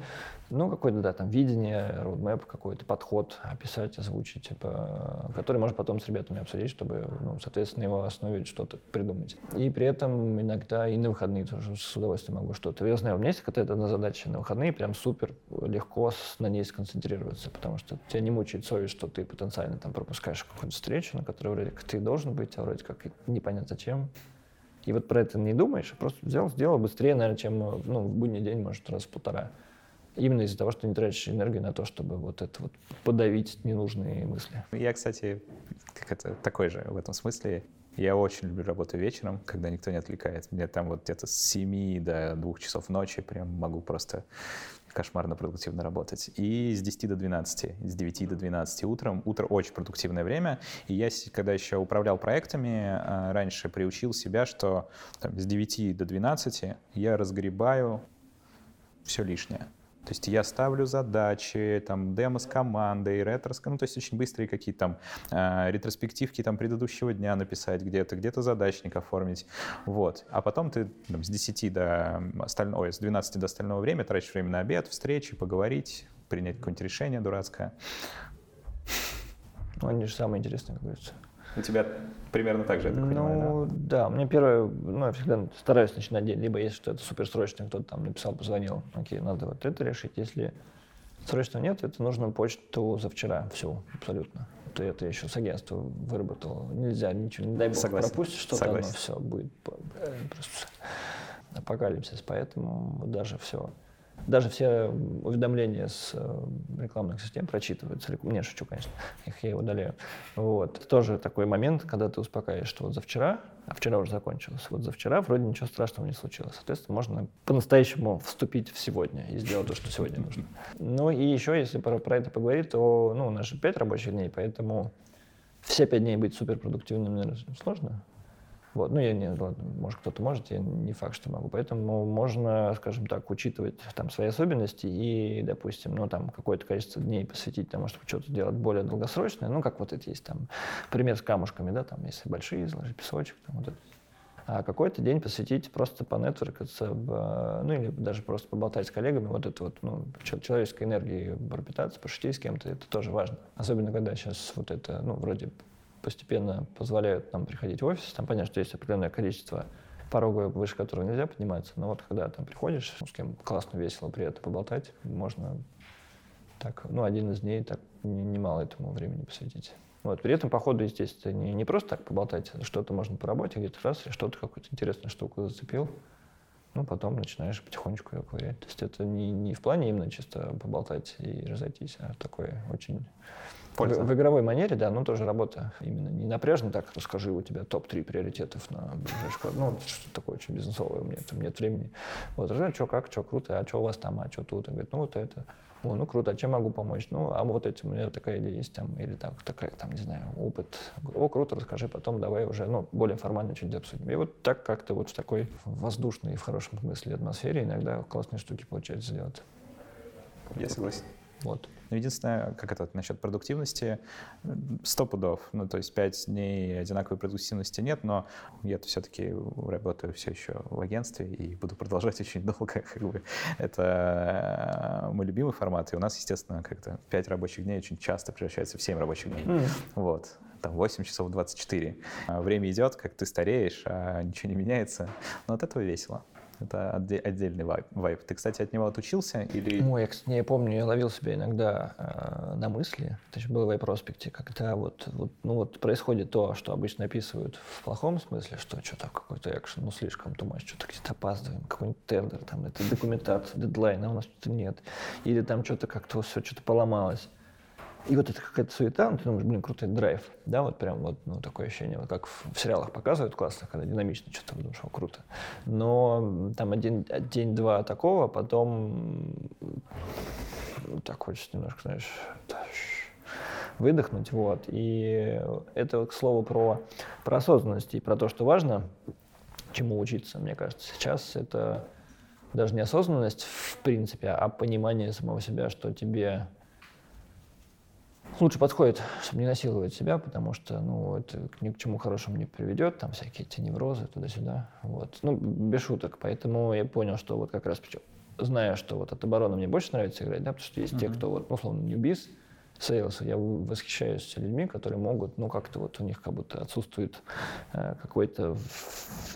Ну, какое-то, да, там, видение, roadmap какой-то, подход описать, озвучить, типа, который можно потом с ребятами обсудить, чтобы, ну, соответственно, его основе что-то придумать. И при этом иногда и на выходные тоже с удовольствием могу что-то. Я знаю, у меня есть какая-то одна задача на выходные, прям супер легко на ней сконцентрироваться, потому что тебя не мучает совесть, что ты потенциально там пропускаешь какую-то встречу, на которой вроде как ты должен быть, а вроде как непонятно зачем. И вот про это не думаешь, а просто взял, сделал быстрее, наверное, чем ну, в будний день, может, раз в полтора. Именно из-за того, что не тратишь энергию на то, чтобы вот это вот подавить ненужные мысли. Я, кстати, как это, такой же в этом смысле. Я очень люблю работу вечером, когда никто не отвлекает. Мне там вот где-то с 7 до 2 часов ночи прям могу просто кошмарно продуктивно работать. И с 10 до 12, с 9 до 12 утром. Утро очень продуктивное время. И я, когда еще управлял проектами, а, раньше приучил себя, что там, с 9 до 12 я разгребаю все лишнее. То есть я ставлю задачи, там, демо с командой, ретро ну, то есть очень быстрые какие-то там э, ретроспективки там предыдущего дня написать где-то, где-то задачник оформить, вот. А потом ты там, с 10 до остального, ой, с 12 до остального времени тратишь время на обед, встречи, поговорить, принять какое-нибудь решение дурацкое. Ну, они же самые интересные, как говорится. У тебя примерно так же, я так понимаю, Ну, да? да, мне первое, ну, я всегда стараюсь начинать либо если что-то суперсрочное, кто-то там написал, позвонил, окей, надо вот это решить, если срочно нет, это нужно почту за вчера, все, абсолютно. То это еще с агентства выработал. Нельзя ничего, не дай бог, Согласен. пропустишь что-то, оно все будет э, просто апокалипсис, поэтому даже все даже все уведомления с э, рекламных систем прочитываются. Не, шучу, конечно, их я удаляю. Вот. Тоже такой момент, когда ты успокаиваешь, что вот за вчера, а вчера уже закончилось, вот за вчера вроде ничего страшного не случилось. Соответственно, можно по-настоящему вступить в сегодня и сделать то, что сегодня нужно. Ну и еще, если про, про это поговорить, то ну, у нас же пять рабочих дней, поэтому все пять дней быть суперпродуктивным, наверное, сложно. Вот. Ну, я не, ладно, может, кто-то может, я не факт, что могу. Поэтому можно, скажем так, учитывать там свои особенности и, допустим, ну, там, какое-то количество дней посвятить тому, чтобы что-то делать более долгосрочное. Ну, как вот это есть там пример с камушками, да, там, если большие, изложить песочек, там, вот это. А какой-то день посвятить просто по нетворкаться, ну или даже просто поболтать с коллегами, вот это вот, ну, человеческой энергией пропитаться, пошутить с кем-то, это тоже важно. Особенно, когда сейчас вот это, ну, вроде постепенно позволяют нам приходить в офис. Там понятно, что есть определенное количество порога, выше которого нельзя подниматься. Но вот когда там приходишь, с кем классно, весело, приятно поболтать, можно так, ну, один из дней так немало этому времени посвятить. Вот. При этом, по ходу, естественно, не, не просто так поболтать, а что-то можно по работе, где-то раз, что-то какую-то интересную штуку зацепил, ну, потом начинаешь потихонечку ее ковырять. То есть это не, не в плане именно чисто поболтать и разойтись, а такое очень Польза. В, в игровой манере, да, но тоже работа именно не напряжно так, расскажи, у тебя топ-3 приоритетов на ближайший год. Ну, что такое очень бизнесовое, у меня там нет времени. Вот, а что, как, что круто, а что у вас там, а что тут? Он говорит, ну, вот это. О, ну круто, а чем могу помочь? Ну, а вот этим у меня такая идея есть, там, или так, такая, там, не знаю, опыт. О, круто, расскажи, потом давай уже, ну, более формально что-нибудь обсудим. И вот так как-то вот в такой воздушной и в хорошем смысле атмосфере иногда классные штуки получается сделать. Я согласен. Вот. Но единственное, как это насчет продуктивности, сто пудов. Ну, то есть пять дней одинаковой продуктивности нет, но я все-таки работаю все еще в агентстве и буду продолжать очень долго. Как бы. Это мой любимый формат. И у нас, естественно, как-то пять рабочих дней очень часто превращается в семь рабочих дней. Mm. Вот там 8 часов 24. А время идет, как ты стареешь, а ничего не меняется. Но от этого весело. Это отдельный вайп. Ты, кстати, от него отучился? Или... Ой, я, кстати, не помню, я ловил себя иногда э, на мысли. Это еще было в вайп-проспекте, когда вот, вот, ну, вот происходит то, что обычно описывают в плохом смысле, что что-то какой-то экшен, ну, слишком тумач, что-то где-то опаздываем, какой-нибудь тендер, там, это документация, дедлайн, а у нас что-то нет. Или там что-то как-то все, что-то поломалось. И вот это какая-то суета, ну, ты думаешь, блин, крутой драйв, да, вот прям вот, ну, такое ощущение, вот как в, сериалах показывают классно, когда динамично что-то, думаешь, о, круто. Но там один день-два такого, потом так хочется немножко, знаешь, выдохнуть, вот. И это, к слову, про, про осознанность и про то, что важно, чему учиться, мне кажется. Сейчас это даже не осознанность в принципе, а понимание самого себя, что тебе лучше подходит, чтобы не насиловать себя, потому что, ну, это ни к чему хорошему не приведет, там всякие эти неврозы туда-сюда, вот. Ну, без шуток, поэтому я понял, что вот как раз, зная, что вот от обороны мне больше нравится играть, да, потому что есть uh-huh. те, кто вот, ну, условно, new biz, sales, я восхищаюсь людьми, которые могут, ну, как-то вот у них как будто отсутствует э, какой-то,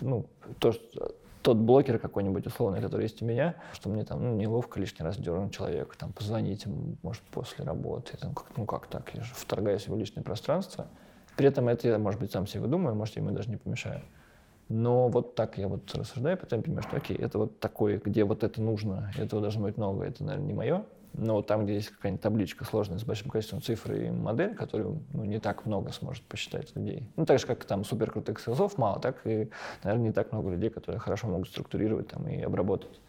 ну, то, что тот блокер какой-нибудь условный, который есть у меня, что мне там ну, неловко лишний раз дернуть человека, там, позвонить ему, может, после работы, там, как, ну как так, я же вторгаюсь в его личное пространство. При этом это я, может быть, сам себе выдумаю, может, я ему даже не помешаю. Но вот так я вот рассуждаю, потом понимаю, что окей, это вот такое, где вот это нужно, этого должно быть много, это, наверное, не мое. Но там, где есть какая-нибудь табличка сложная с большим количеством цифр и модель, которую ну, не так много сможет посчитать людей. Ну, так же, как там суперкрутых селзов мало, так и, наверное, не так много людей, которые хорошо могут структурировать там, и обработать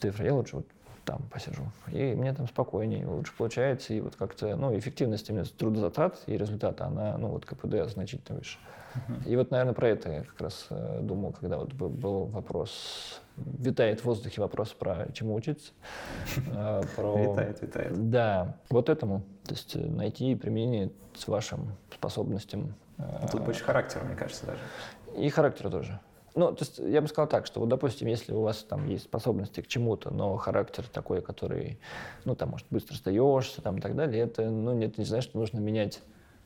цифры. Я лучше вот там посижу. И мне там спокойнее, лучше получается. И вот как-то, ну, эффективность именно трудозатрат и результата, она, ну, вот КПД значительно выше. И вот, наверное, про это я как раз э, думал, когда вот был вопрос, витает в воздухе вопрос про чему учиться. Э, про... Витает, витает. Да, вот этому. То есть э, найти применение с вашим способностям. Тут больше характера, мне кажется, даже. И характера тоже. Ну, то есть я бы сказал так, что вот, допустим, если у вас там есть способности к чему-то, но характер такой, который, ну, там, может, быстро сдаешься, там, и так далее, это, ну, нет, не значит, что нужно менять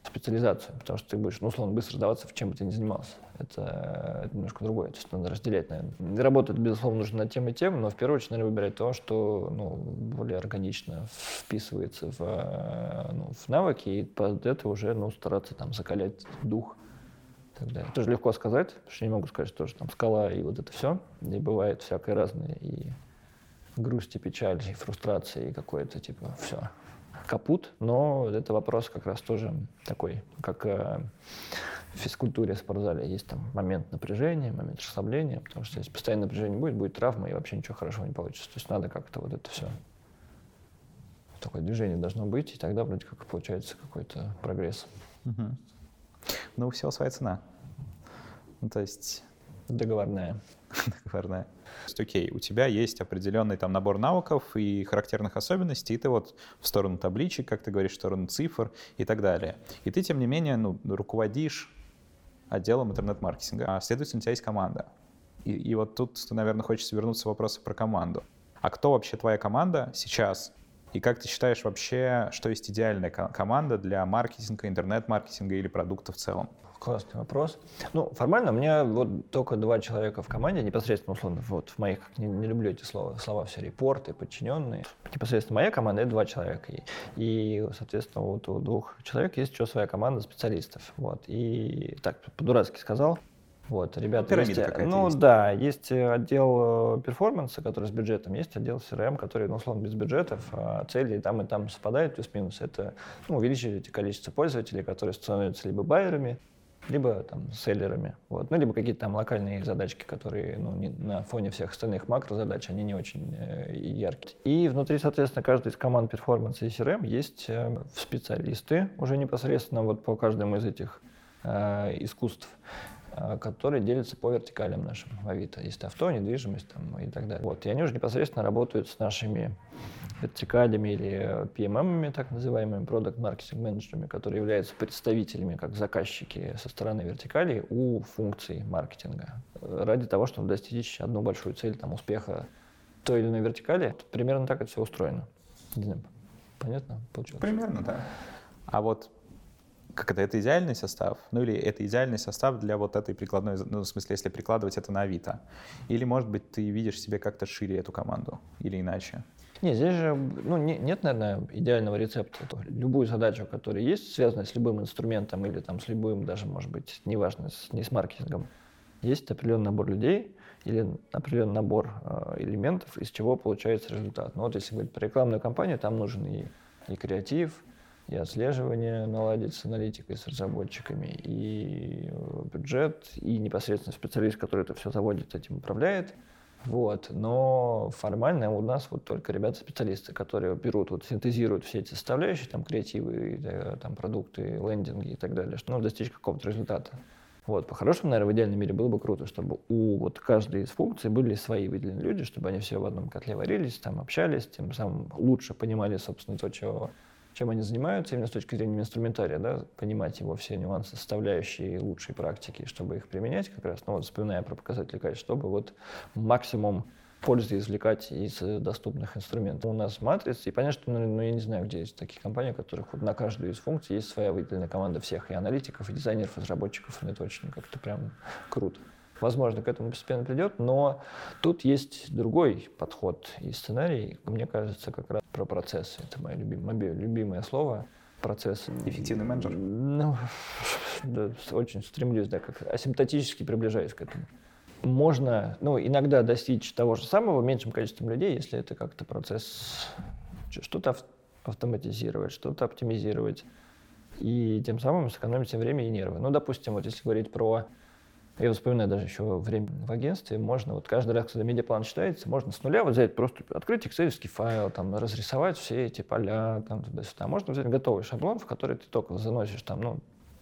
специализацию, потому что ты будешь, ну, условно, быстро сдаваться, в чем бы ты ни занимался. Это, это немножко другое. То есть надо разделять, наверное. Работать, безусловно, нужно над тем и тем, но в первую очередь, наверное, выбирать то, что ну, более органично вписывается в, ну, в навыки, и под это уже ну, стараться там закалять дух так далее. Тоже легко сказать, потому что я не могу сказать, что там скала и вот это все. И бывает всякое разное. И грусть, и печаль, и фрустрация, и какое-то типа все капут, но это вопрос как раз тоже такой, как э, в физкультуре в спортзале есть там момент напряжения, момент расслабления, потому что если постоянно напряжение будет, будет травма, и вообще ничего хорошего не получится. То есть надо как-то вот это все такое движение должно быть, и тогда вроде как получается какой-то прогресс. Угу. Ну, всего своя цена. Ну, то есть... Договорная. Договорная. То есть, окей, у тебя есть определенный там набор навыков и характерных особенностей, и ты вот в сторону табличек, как ты говоришь, в сторону цифр и так далее. И ты, тем не менее, ну, руководишь отделом интернет-маркетинга, а следовательно, у тебя есть команда. И, и вот тут, наверное, хочется вернуться к вопросу про команду. А кто вообще твоя команда сейчас? И как ты считаешь вообще, что есть идеальная команда для маркетинга, интернет-маркетинга или продукта в целом? Классный вопрос. Ну, формально у меня вот только два человека в команде, непосредственно, условно, вот в моих, не, не люблю эти слова, слова все, репорты, подчиненные. Непосредственно моя команда — это два человека. И, соответственно, вот у двух человек есть еще своя команда специалистов. Вот. И так, по-дурацки сказал, вот, ребята, Пирамида есть, ну есть. да, есть отдел э, перформанса, который с бюджетом, есть отдел CRM, который, ну, условно, без бюджетов, а цели там и там совпадают плюс-минус. Это ну, увеличить количество пользователей, которые становятся либо байерами, либо там селлерами, вот, ну, либо какие-то там локальные задачки, которые ну, не, на фоне всех остальных макрозадач, они не очень э, яркие. И внутри, соответственно, каждой из команд перформанс и CRM есть э, специалисты уже непосредственно вот по каждому из этих э, искусств. А, которые делятся по вертикалям нашим в Авито. Есть авто, недвижимость там, и так далее. Вот. И они уже непосредственно работают с нашими вертикалями или PMM, так называемыми, продукт маркетинг менеджерами, которые являются представителями, как заказчики со стороны вертикалей у функций маркетинга. Ради того, чтобы достичь одну большую цель там, успеха той или иной вертикали. Примерно так это все устроено. Понятно получилось? Примерно, да. А вот как это, это идеальный состав? Ну или это идеальный состав для вот этой прикладной, ну в смысле, если прикладывать это на Авито? Или, может быть, ты видишь себе как-то шире эту команду или иначе? Не, здесь же ну, не, нет, наверное, идеального рецепта. Любую задачу, которая есть, связанную с любым инструментом или там, с любым, даже, может быть, неважно, с, не с маркетингом, есть определенный набор людей или определенный набор э, элементов, из чего получается результат. Ну вот если говорить про рекламную кампанию, там нужен и, и креатив, и отслеживание наладить с аналитикой, с разработчиками, и э, бюджет, и непосредственно специалист, который это все заводит, этим управляет. Вот. Но формально у нас вот только ребята-специалисты, которые берут, вот, синтезируют все эти составляющие, там, креативы, э, там, продукты, лендинги и так далее, чтобы ну, достичь какого-то результата. Вот, по-хорошему, наверное, в идеальном мире было бы круто, чтобы у вот каждой из функций были свои выделенные люди, чтобы они все в одном котле варились, там общались, тем самым лучше понимали, собственно, то, чего чем они занимаются, именно с точки зрения инструментария, да, понимать его все нюансы, составляющие лучшей практики, чтобы их применять как раз, ну вот вспоминая про показатели качества, чтобы вот максимум пользы извлекать из доступных инструментов. У нас матрица, и понятно, что, ну, ну, я не знаю, где есть такие компании, у которых вот на каждую из функций есть своя выделенная команда всех, и аналитиков, и дизайнеров, и разработчиков, и это очень как-то прям круто. Возможно, к этому постепенно придет, но тут есть другой подход и сценарий, мне кажется, как раз про процессы. Это мое любимое, мое любимое слово. Процесс. Эффективный менеджер? Ну, да, очень стремлюсь, да, как асимптотически приближаюсь к этому. Можно, ну, иногда достичь того же самого меньшим количеством людей, если это как-то процесс, что-то автоматизировать, что-то оптимизировать, и тем самым сэкономить время и нервы. Ну, допустим, вот если говорить про я вспоминаю даже еще время в агентстве, можно вот каждый раз, когда медиаплан читается, можно с нуля вот взять просто открыть excel файл, там, разрисовать все эти поля, там, туда-сюда. Можно взять готовый шаблон, в который ты только заносишь там, ну,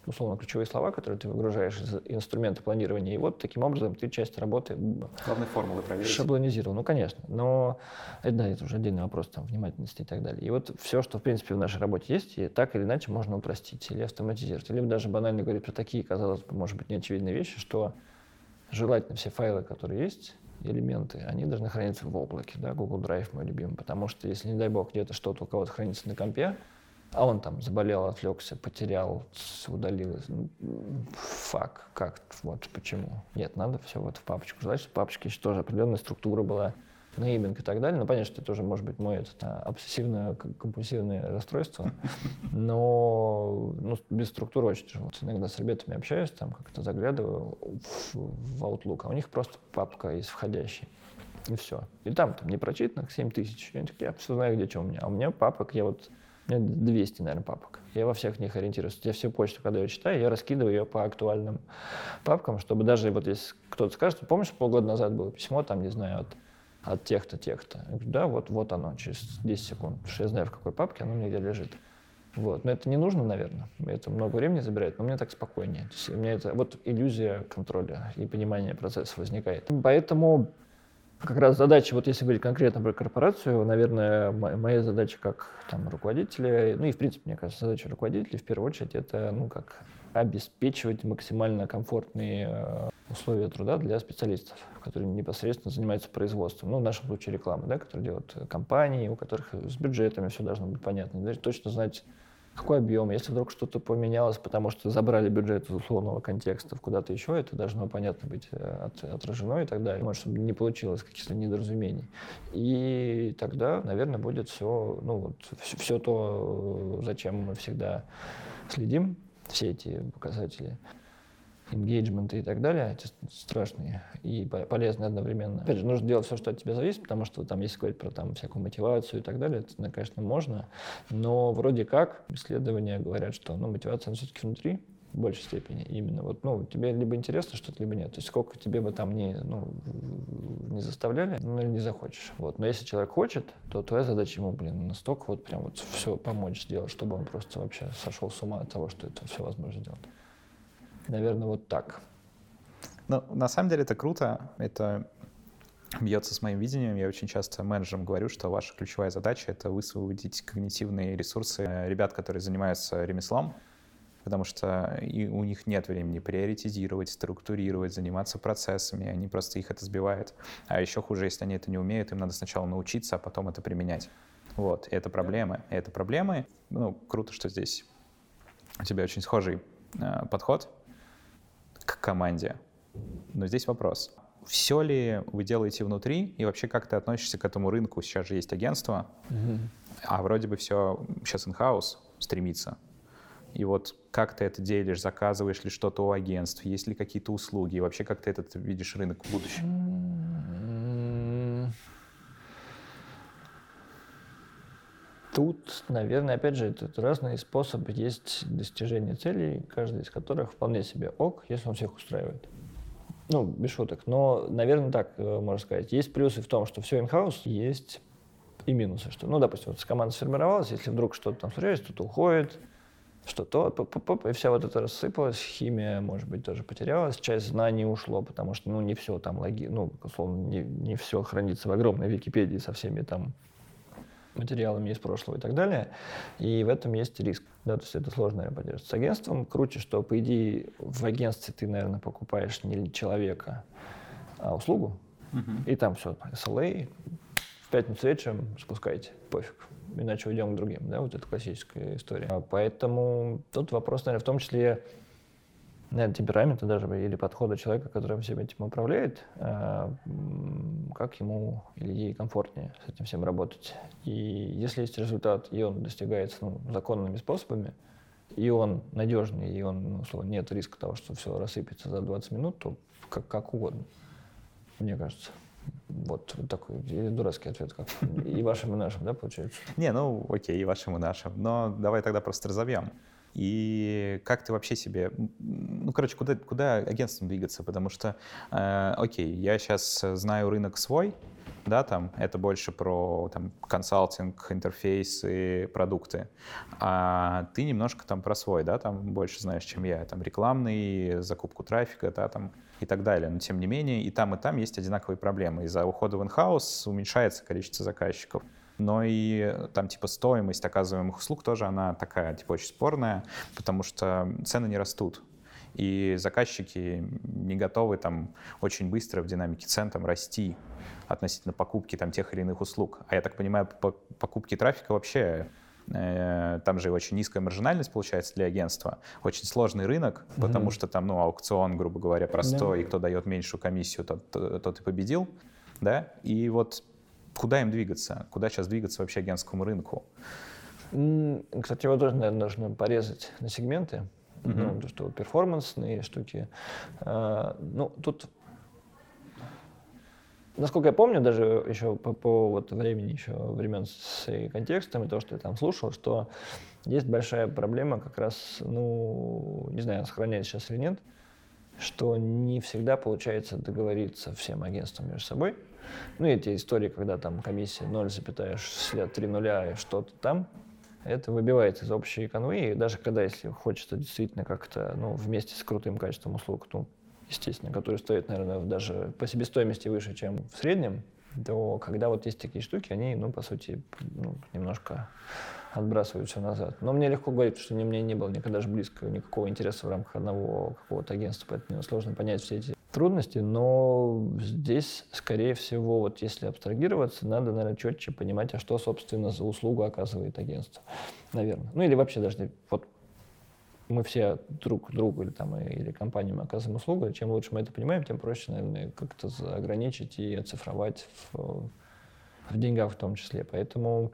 условно, ключевые слова, которые ты выгружаешь из инструмента планирования. И вот таким образом ты часть работы Главные формулы проверить. шаблонизировал. Ну, конечно. Но это, да, это уже отдельный вопрос там, внимательности и так далее. И вот все, что, в принципе, в нашей работе есть, и так или иначе можно упростить или автоматизировать. Или даже банально говорить про такие, казалось бы, может быть, неочевидные вещи, что желательно все файлы, которые есть, элементы, они должны храниться в облаке, да, Google Drive мой любимый, потому что если, не дай бог, где-то что-то у кого-то хранится на компе, а он там заболел, отвлекся, потерял, удалил. Ну, фак, как, вот почему. Нет, надо все вот в папочку. Значит, в папочке еще тоже определенная структура была, нейминг и так далее. Ну, понятно, что это тоже может быть мое это, обсессивно-компульсивное расстройство, но ну, без структуры очень тяжело. Иногда с ребятами общаюсь, там как-то заглядываю в, в Outlook, а у них просто папка есть входящий. И все. И там, там не прочитанных 7 тысяч. Я, я все знаю, где что у меня. А у меня папок, я вот 200, наверное, папок. Я во всех них ориентируюсь. Я всю почту, когда я читаю, я раскидываю ее по актуальным папкам, чтобы даже вот если кто-то скажет, помнишь, полгода назад было письмо, там, не знаю, от, от тех-то, тех-то. Я говорю, да, вот, вот оно, через 10 секунд. Потому что я знаю, в какой папке оно у меня где лежит. Вот. Но это не нужно, наверное. Это много времени забирает, но мне так спокойнее. То есть у меня это вот иллюзия контроля и понимания процесса возникает. Поэтому как раз задача, вот если говорить конкретно про корпорацию, наверное, моя задача как там, руководителя, ну и в принципе, мне кажется, задача руководителя в первую очередь это ну как обеспечивать максимально комфортные э, условия труда для специалистов, которые непосредственно занимаются производством. Ну, в нашем случае рекламы, да, которые делают компании, у которых с бюджетами все должно быть понятно. Точно знать, какой объем. Если вдруг что-то поменялось, потому что забрали бюджет из условного контекста куда-то еще, это должно, понятно, быть э, от, отражено и так далее. Может, чтобы не получилось каких-то недоразумений. И тогда, наверное, будет все, ну, вот, все, все то, зачем мы всегда следим, все эти показатели engagement и так далее, эти страшные и полезные одновременно. Опять же, нужно делать все, что от тебя зависит, потому что там, если говорить про там, всякую мотивацию и так далее, это, конечно, можно, но вроде как исследования говорят, что ну, мотивация все-таки внутри, в большей степени именно. Вот, ну, тебе либо интересно что-то, либо нет. То есть сколько тебе бы там не, ну, не заставляли, ну, не захочешь. Вот. Но если человек хочет, то твоя задача ему, блин, настолько вот прям вот все помочь сделать, чтобы он просто вообще сошел с ума от того, что это все возможно сделать. Наверное, вот так. Ну, на самом деле это круто. Это бьется с моим видением. Я очень часто менеджерам говорю, что ваша ключевая задача — это высвободить когнитивные ресурсы ребят, которые занимаются ремеслом, потому что и у них нет времени приоритизировать, структурировать, заниматься процессами, они просто их это сбивает. А еще хуже, если они это не умеют, им надо сначала научиться, а потом это применять. Вот, это проблемы. Это проблемы. Ну, круто, что здесь у тебя очень схожий э, подход к команде. Но здесь вопрос. Все ли вы делаете внутри, и вообще как ты относишься к этому рынку? Сейчас же есть агентство, угу. а вроде бы все сейчас in-house стремится. И вот как ты это делишь, заказываешь ли что-то у агентств, есть ли какие-то услуги, и вообще как ты этот видишь рынок в будущем? Тут, наверное, опять же, это разные способы есть достижения целей, каждый из которых вполне себе ок, если он всех устраивает. Ну, без шуток. Но, наверное, так э, можно сказать. Есть плюсы в том, что все in-house, есть и минусы. Что, ну, допустим, вот команда сформировалась, если вдруг что-то там случилось, кто-то уходит, что-то, и вся вот это рассыпалась, химия, может быть, тоже потерялась, часть знаний ушло, потому что, ну, не все там логи, ну, условно, не, не все хранится в огромной Википедии со всеми там материалами из прошлого и так далее. И в этом есть риск. Да, то есть это сложно, наверное, поддерживать. С агентством круче, что, по идее, в агентстве ты, наверное, покупаешь не человека, а услугу. Uh-huh. И там все, SLA, в пятницу вечером спускайте, пофиг иначе уйдем к другим, да, вот это классическая история. А поэтому тут вопрос, наверное, в том числе, темперамента даже или подхода человека, который всем этим управляет, а, как ему или ей комфортнее с этим всем работать. И если есть результат, и он достигается ну, законными способами, и он надежный, и он, ну, условно, нет риска того, что все рассыпется за 20 минут, то как, как угодно, мне кажется. Вот такой дурацкий ответ, как и вашим, и нашим, да, получается? Не, ну окей, и вашим, и нашим. Но давай тогда просто разовьем. И как ты вообще себе, ну, короче, куда, куда агентством двигаться? Потому что, э, окей, я сейчас знаю рынок свой, да, там это больше про там консалтинг, интерфейсы, продукты, а ты немножко там про свой, да, там больше знаешь, чем я, там рекламный, закупку трафика, да, там и так далее. Но тем не менее и там, и там есть одинаковые проблемы. Из-за ухода в инхаус уменьшается количество заказчиков но и там типа стоимость оказываемых услуг тоже она такая типа очень спорная, потому что цены не растут. И заказчики не готовы там очень быстро в динамике цен там расти относительно покупки там тех или иных услуг. А я так понимаю, по покупки трафика вообще э, там же очень низкая маржинальность получается для агентства, очень сложный рынок, mm-hmm. потому что там, ну, аукцион, грубо говоря, простой, yeah. и кто дает меньшую комиссию, тот, тот и победил, да, и вот куда им двигаться, куда сейчас двигаться вообще агентскому рынку? Кстати, его тоже, наверное, нужно порезать на сегменты, mm-hmm. ну, что перформансные штуки. А, ну, тут Насколько я помню, даже еще по, по вот времени, еще времен с контекстом и то, что я там слушал, что есть большая проблема как раз, ну, не знаю, сохраняется сейчас или нет, что не всегда получается договориться всем агентствам между собой. Ну, эти истории, когда там комиссия 0,3 нуля и что-то там, это выбивается из общей канвы, и даже когда, если хочется действительно как-то, ну, вместе с крутым качеством услуг, ну, естественно, который стоит, наверное, даже по себестоимости выше, чем в среднем, то когда вот есть такие штуки, они, ну, по сути, ну, немножко отбрасывают все назад. Но мне легко говорить, что у меня не было никогда же близко никакого интереса в рамках одного какого-то агентства, поэтому сложно понять все эти трудности, но здесь, скорее всего, вот если абстрагироваться, надо, наверное, четче понимать, а что, собственно, за услугу оказывает агентство, наверное. Ну или вообще даже вот мы все друг другу или, там, или компаниям оказываем услугу, чем лучше мы это понимаем, тем проще, наверное, как-то ограничить и оцифровать в, в деньгах в том числе. Поэтому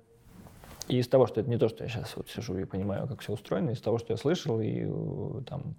и из того, что это не то, что я сейчас вот сижу и понимаю, как все устроено, из того, что я слышал и там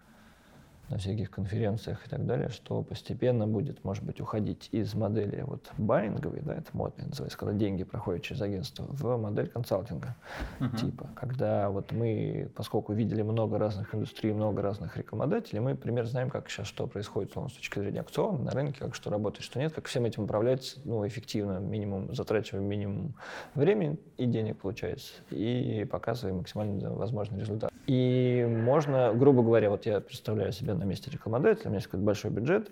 на всяких конференциях и так далее, что постепенно будет, может быть, уходить из модели вот байинговой, да, это модно называется, когда деньги проходят через агентство, в модель консалтинга uh-huh. типа, когда вот мы, поскольку видели много разных индустрий, много разных рекламодателей, мы примерно знаем, как сейчас что происходит с точки зрения акциона на рынке, как что работает, что нет, как всем этим управлять, ну, эффективно, минимум, затрачивая минимум времени и денег, получается, и показывая максимально возможный результат. И можно, грубо говоря, вот я представляю себе на месте рекламодателя, у меня есть какой-то большой бюджет,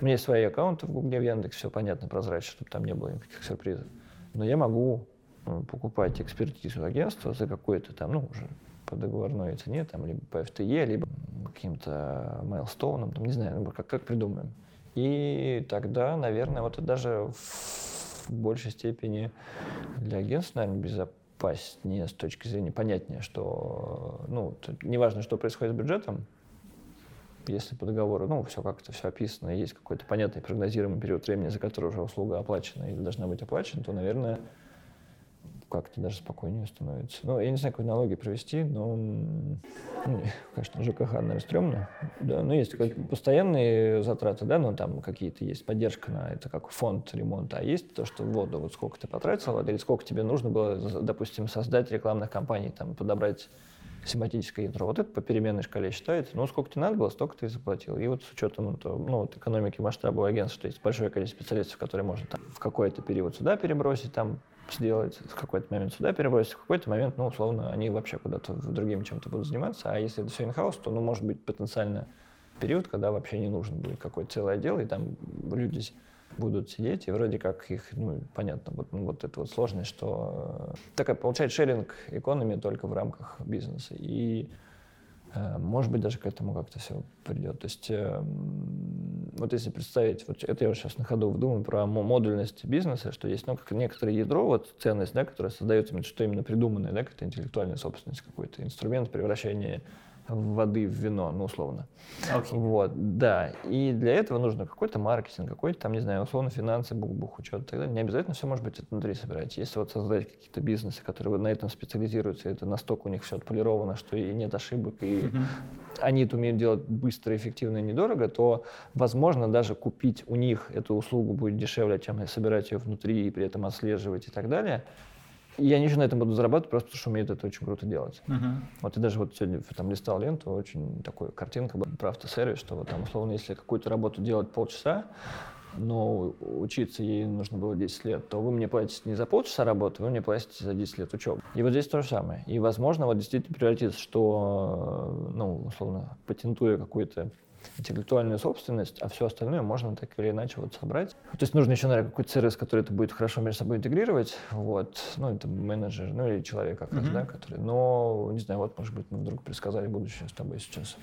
у меня есть свои аккаунты в Гугле, в Яндексе, все понятно, прозрачно, чтобы там не было никаких сюрпризов. Но я могу ну, покупать экспертизу агентства за какой-то там, ну, уже по договорной цене, там, либо по FTE, либо каким-то мейлстоуном, там, не знаю, ну, как, как придумаем. И тогда, наверное, вот это даже в большей степени для агентства, наверное, не с точки зрения понятнее, что, ну, неважно, что происходит с бюджетом, если по договору, ну, все как-то все описано, есть какой-то понятный прогнозируемый период времени, за который уже услуга оплачена или должна быть оплачена, то, наверное, как-то даже спокойнее становится. Ну, я не знаю, какой налоги провести, но, ну, конечно, ЖКХ, наверное, стрёмно. Да, но есть постоянные затраты, да, ну, там какие-то есть поддержка на это, как фонд ремонта, а есть то, что воду, вот сколько ты потратил, или сколько тебе нужно было, допустим, создать рекламных кампаний, там, подобрать семантическое ядро. Вот это по переменной шкале считается. Ну, сколько тебе надо было, столько ты и заплатил. И вот с учетом ну, вот экономики масштаба агентства, что есть большое количество специалистов, которые можно там, в какой-то период сюда перебросить, там сделать, в какой-то момент сюда перебросить, в какой-то момент, ну, условно, они вообще куда-то другим чем-то будут заниматься. А если это все инхаус, то, ну, может быть, потенциально период, когда вообще не нужен будет какой-то целый отдел, и там люди будут сидеть, и вроде как их, ну, понятно, вот, ну, вот эта вот сложность, что э, такая получается шеринг экономи только в рамках бизнеса. И э, может быть, даже к этому как-то все придет. То есть, э, вот если представить, вот это я вот сейчас на ходу думаю про модульность бизнеса, что есть ну, как некоторое ядро, вот ценность, да, которая создается, что именно придуманное, да, как-то интеллектуальная собственность, какой-то инструмент превращения воды в вино, ну, условно. Okay. Вот, да. И для этого нужно какой-то маркетинг, какой-то там, не знаю, условно финансы, бух-бух, учет и так далее. Не обязательно все может быть это внутри собирать. Если вот создать какие-то бизнесы, которые на этом специализируются, это настолько у них все отполировано, что и нет ошибок, и mm-hmm. они это умеют делать быстро, эффективно и недорого, то, возможно, даже купить у них эту услугу будет дешевле, чем собирать ее внутри и при этом отслеживать и так далее. И они еще на этом будут зарабатывать, просто потому что умеют это очень круто делать. Uh-huh. Вот и даже вот сегодня там листал ленту, очень такой картинка была про автосервис, что вот там условно, если какую-то работу делать полчаса, но учиться ей нужно было 10 лет, то вы мне платите не за полчаса работы, вы мне платите за 10 лет учебы. И вот здесь то же самое. И, возможно, вот действительно превратится, что, ну, условно, патентуя какую-то интеллектуальную собственность, а все остальное можно так или иначе вот собрать. То есть нужно еще, наверное, какой-то сервис, который это будет хорошо между собой интегрировать, вот, ну, это менеджер, ну, или человек как раз, mm-hmm. да, который, но, не знаю, вот, может быть, мы вдруг предсказали будущее с тобой сейчас.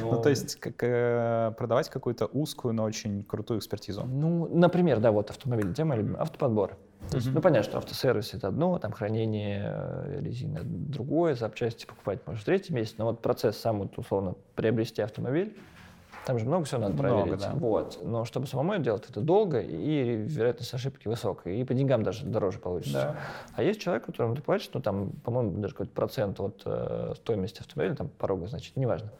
Но... Ну, то есть как, э, продавать какую-то узкую, но очень крутую экспертизу. Ну, например, да, вот автомобильная тема, любимая, автоподбор. То есть, mm-hmm. ну, понятно, что автосервис это одно, там хранение э, резины другое, запчасти покупать может в третьем месяце, но вот процесс сам, вот, условно, приобрести автомобиль, там же много всего надо много, проверить. Да. Вот. Но чтобы самому это делать, это долго, и вероятность ошибки высокая. И по деньгам даже дороже получится. Да. А есть человек, которому ты платишь, ну там, по-моему, даже какой-то процент от э, стоимости автомобиля, там порога, значит, неважно.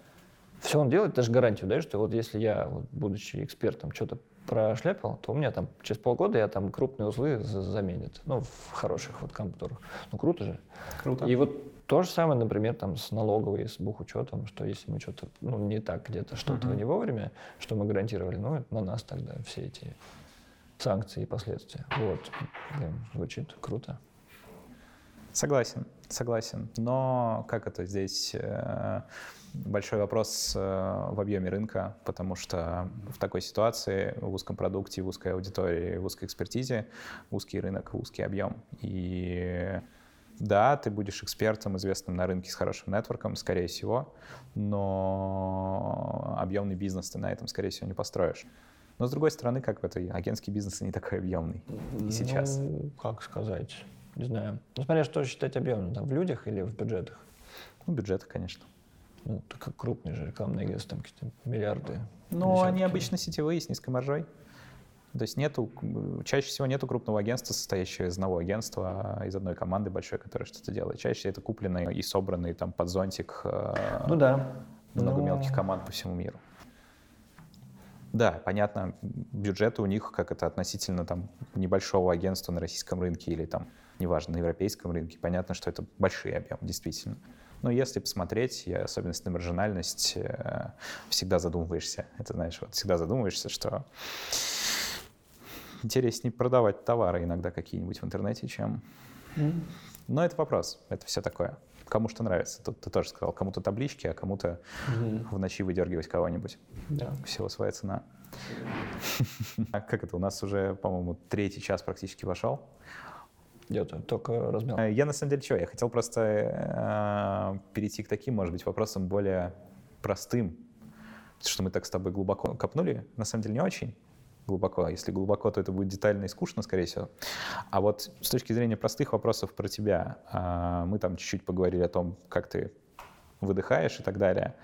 Все он делает, даже гарантию даешь, что вот если я, вот, будучи экспертом, что-то прошляпил, то у меня там через полгода я там крупные узлы заменят. Ну, в хороших вот компьютерах. Ну, круто же. Круто. И вот то же самое, например, там с налоговой, с бухучетом, что если мы что-то, ну, не так где-то, что-то uh-huh. не вовремя, что мы гарантировали, ну, это на нас тогда все эти санкции и последствия. Вот, блин, звучит круто. Согласен, согласен. Но как это здесь э, большой вопрос э, в объеме рынка, потому что в такой ситуации, в узком продукте, в узкой аудитории, в узкой экспертизе, узкий рынок, узкий объем. И да, ты будешь экспертом, известным на рынке с хорошим нетворком, скорее всего, но объемный бизнес ты на этом, скорее всего, не построишь. Но, с другой стороны, как в этой агентский бизнес не такой объемный и сейчас. Ну, как сказать, не знаю. Ну, смотря что считать объемным, там, в людях или в бюджетах? Ну, бюджеты, конечно. Ну, так как крупные же рекламные агентства, там какие-то миллиарды. Ну, они обычно сетевые, с низкой маржой. То есть нету, чаще всего нету крупного агентства, состоящего из одного агентства, а из одной команды большой, которая что-то делает. Чаще это купленные и собранные там под зонтик э, ну, да. много Но... мелких команд по всему миру. Да, понятно, бюджеты у них, как это относительно там небольшого агентства на российском рынке или там, неважно, на европейском рынке, понятно, что это большие объемы, действительно. Но если посмотреть, и особенность на маржинальность, э, всегда задумываешься. Это, знаешь, вот всегда задумываешься, что интереснее продавать товары иногда какие-нибудь в интернете, чем... Но это вопрос, это все такое. Кому что нравится. Тут ты тоже сказал, кому-то таблички, а кому-то mm-hmm. в ночи выдергивать кого-нибудь. Да. Всего своя цена. А как это? У нас уже, по-моему, третий час практически вошел. Где-то, только размер. Э, я на самом деле что? Я хотел просто э, перейти к таким, может быть, вопросам более простым, что мы так с тобой глубоко копнули. На самом деле не очень глубоко. Если глубоко, то это будет детально и скучно, скорее всего. А вот с точки зрения простых вопросов про тебя, а, мы там чуть-чуть поговорили о том, как ты выдыхаешь и так далее.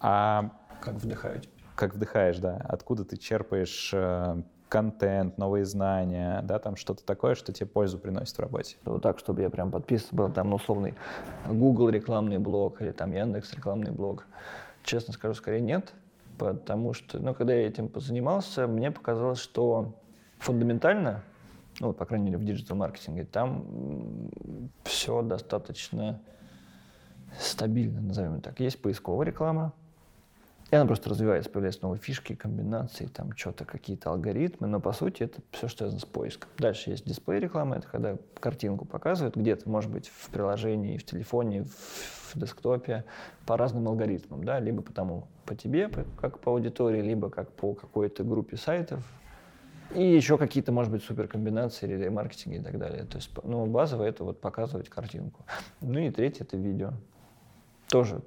А как вдыхаете? Как вдыхаешь, да. Откуда ты черпаешь э, контент, новые знания, да, там что-то такое, что тебе пользу приносит в работе. Вот так, чтобы я прям подписан был там на условный Google рекламный блог или там Яндекс рекламный блог. Честно скажу, скорее нет, потому что, ну, когда я этим позанимался, мне показалось, что фундаментально, ну, по крайней мере, в диджитал-маркетинге, там все достаточно стабильно, назовем так. Есть поисковая реклама, и она просто развивается, появляются новые фишки, комбинации, там что-то, какие-то алгоритмы, но по сути это все, что связано с поиском. Дальше есть дисплей реклама, это когда картинку показывают где-то, может быть, в приложении, в телефоне, в десктопе, по разным алгоритмам, да, либо потому, по тебе, как по аудитории, либо как по какой-то группе сайтов, и еще какие-то, может быть, суперкомбинации, релей-маркетинга и так далее. То есть, ну, базово это вот показывать картинку. Ну и третье — это видео. Тоже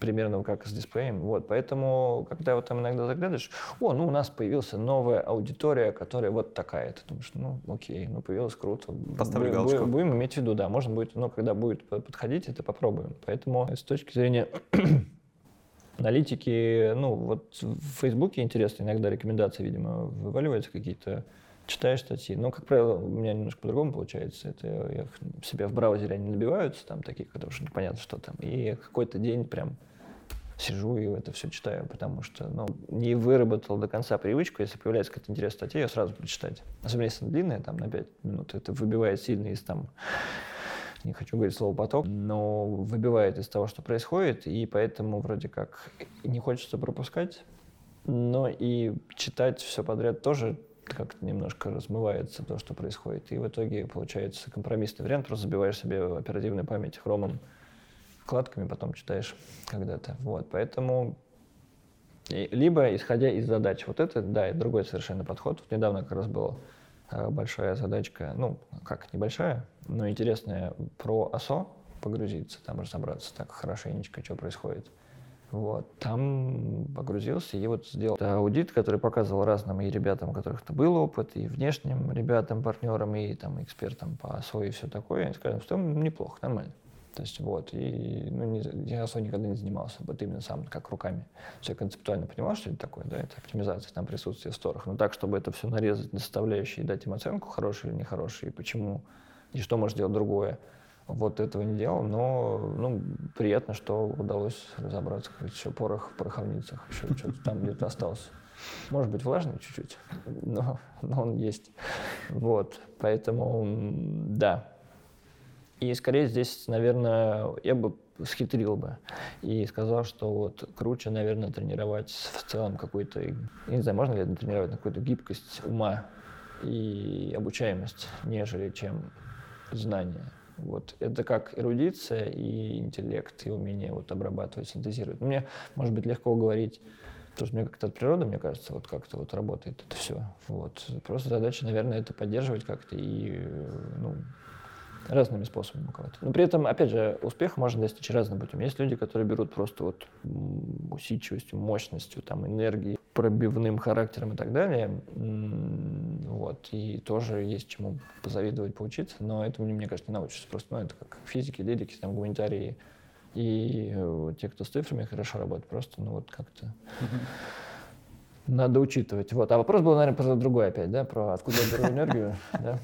примерно как с дисплеем. Вот, поэтому, когда вот там иногда заглядываешь, о, ну у нас появилась новая аудитория, которая вот такая. Ты думаешь, ну окей, ну появилось круто. Поставлю будем, галочку. Будем иметь в виду, да, можно будет, но когда будет подходить, это попробуем. Поэтому с точки зрения аналитики, ну вот в Фейсбуке интересно, иногда рекомендации, видимо, вываливаются какие-то читаешь статьи. Но, как правило, у меня немножко по-другому получается. Это я, себе в браузере они набиваются, там такие, которые уже непонятно, что там. И какой-то день прям сижу и это все читаю, потому что ну, не выработал до конца привычку, если появляется какая-то интересная статья, ее сразу буду читать. Особенно если она длинная, там на 5 минут, это выбивает сильно из там не хочу говорить слово поток, но выбивает из того, что происходит, и поэтому вроде как не хочется пропускать, но и читать все подряд тоже как-то немножко размывается то, что происходит. И в итоге получается компромиссный вариант, просто забиваешь себе оперативную память хромом вкладками, потом читаешь когда-то. Вот, поэтому либо исходя из задач. Вот это, да, это другой совершенно подход. Вот недавно как раз была э, большая задачка, ну, как небольшая, но интересная, про ОСО погрузиться, там разобраться так хорошенечко, что происходит. Вот. Там погрузился и вот сделал аудит, который показывал разным и ребятам, у которых это был опыт, и внешним ребятам, партнерам, и там экспертам по АСО и все такое. И сказали, что неплохо, нормально. То есть вот, и ну, не, я особо никогда не занимался, вот именно сам, как руками. Все концептуально понимал, что это такое, да, это оптимизация, там присутствие в сторах. Но так, чтобы это все нарезать на составляющие и дать им оценку, хороший или нехороший, и почему, и что может делать другое, вот этого не делал, но ну, приятно, что удалось разобраться, как еще порох в пороховницах, еще что-то там где-то остался. Может быть, влажный чуть-чуть, но, но он есть. Вот, поэтому, да. И скорее здесь, наверное, я бы схитрил бы и сказал, что вот круче, наверное, тренировать в целом какую-то, не знаю, можно ли это тренировать какую-то гибкость ума и обучаемость, нежели чем знания. Вот. Это как эрудиция и интеллект, и умение вот обрабатывать, синтезировать. Мне, может быть, легко говорить, потому что мне как-то от природы, мне кажется, вот как-то вот работает это все. Вот. Просто задача, наверное, это поддерживать как-то и ну, разными способами кого-то. Но при этом, опять же, успех можно достичь разным путем. Есть люди, которые берут просто вот усидчивостью, мощностью, там, энергией, пробивным характером и так далее. Вот. И тоже есть чему позавидовать, поучиться, но этому, мне кажется, не научишься. Просто ну, это как физики, лирики, там, гуманитарии. И э, те, кто с цифрами хорошо работает, просто, ну вот как-то надо учитывать. Вот. А вопрос был, наверное, про другой опять, да? Про откуда я беру энергию, да?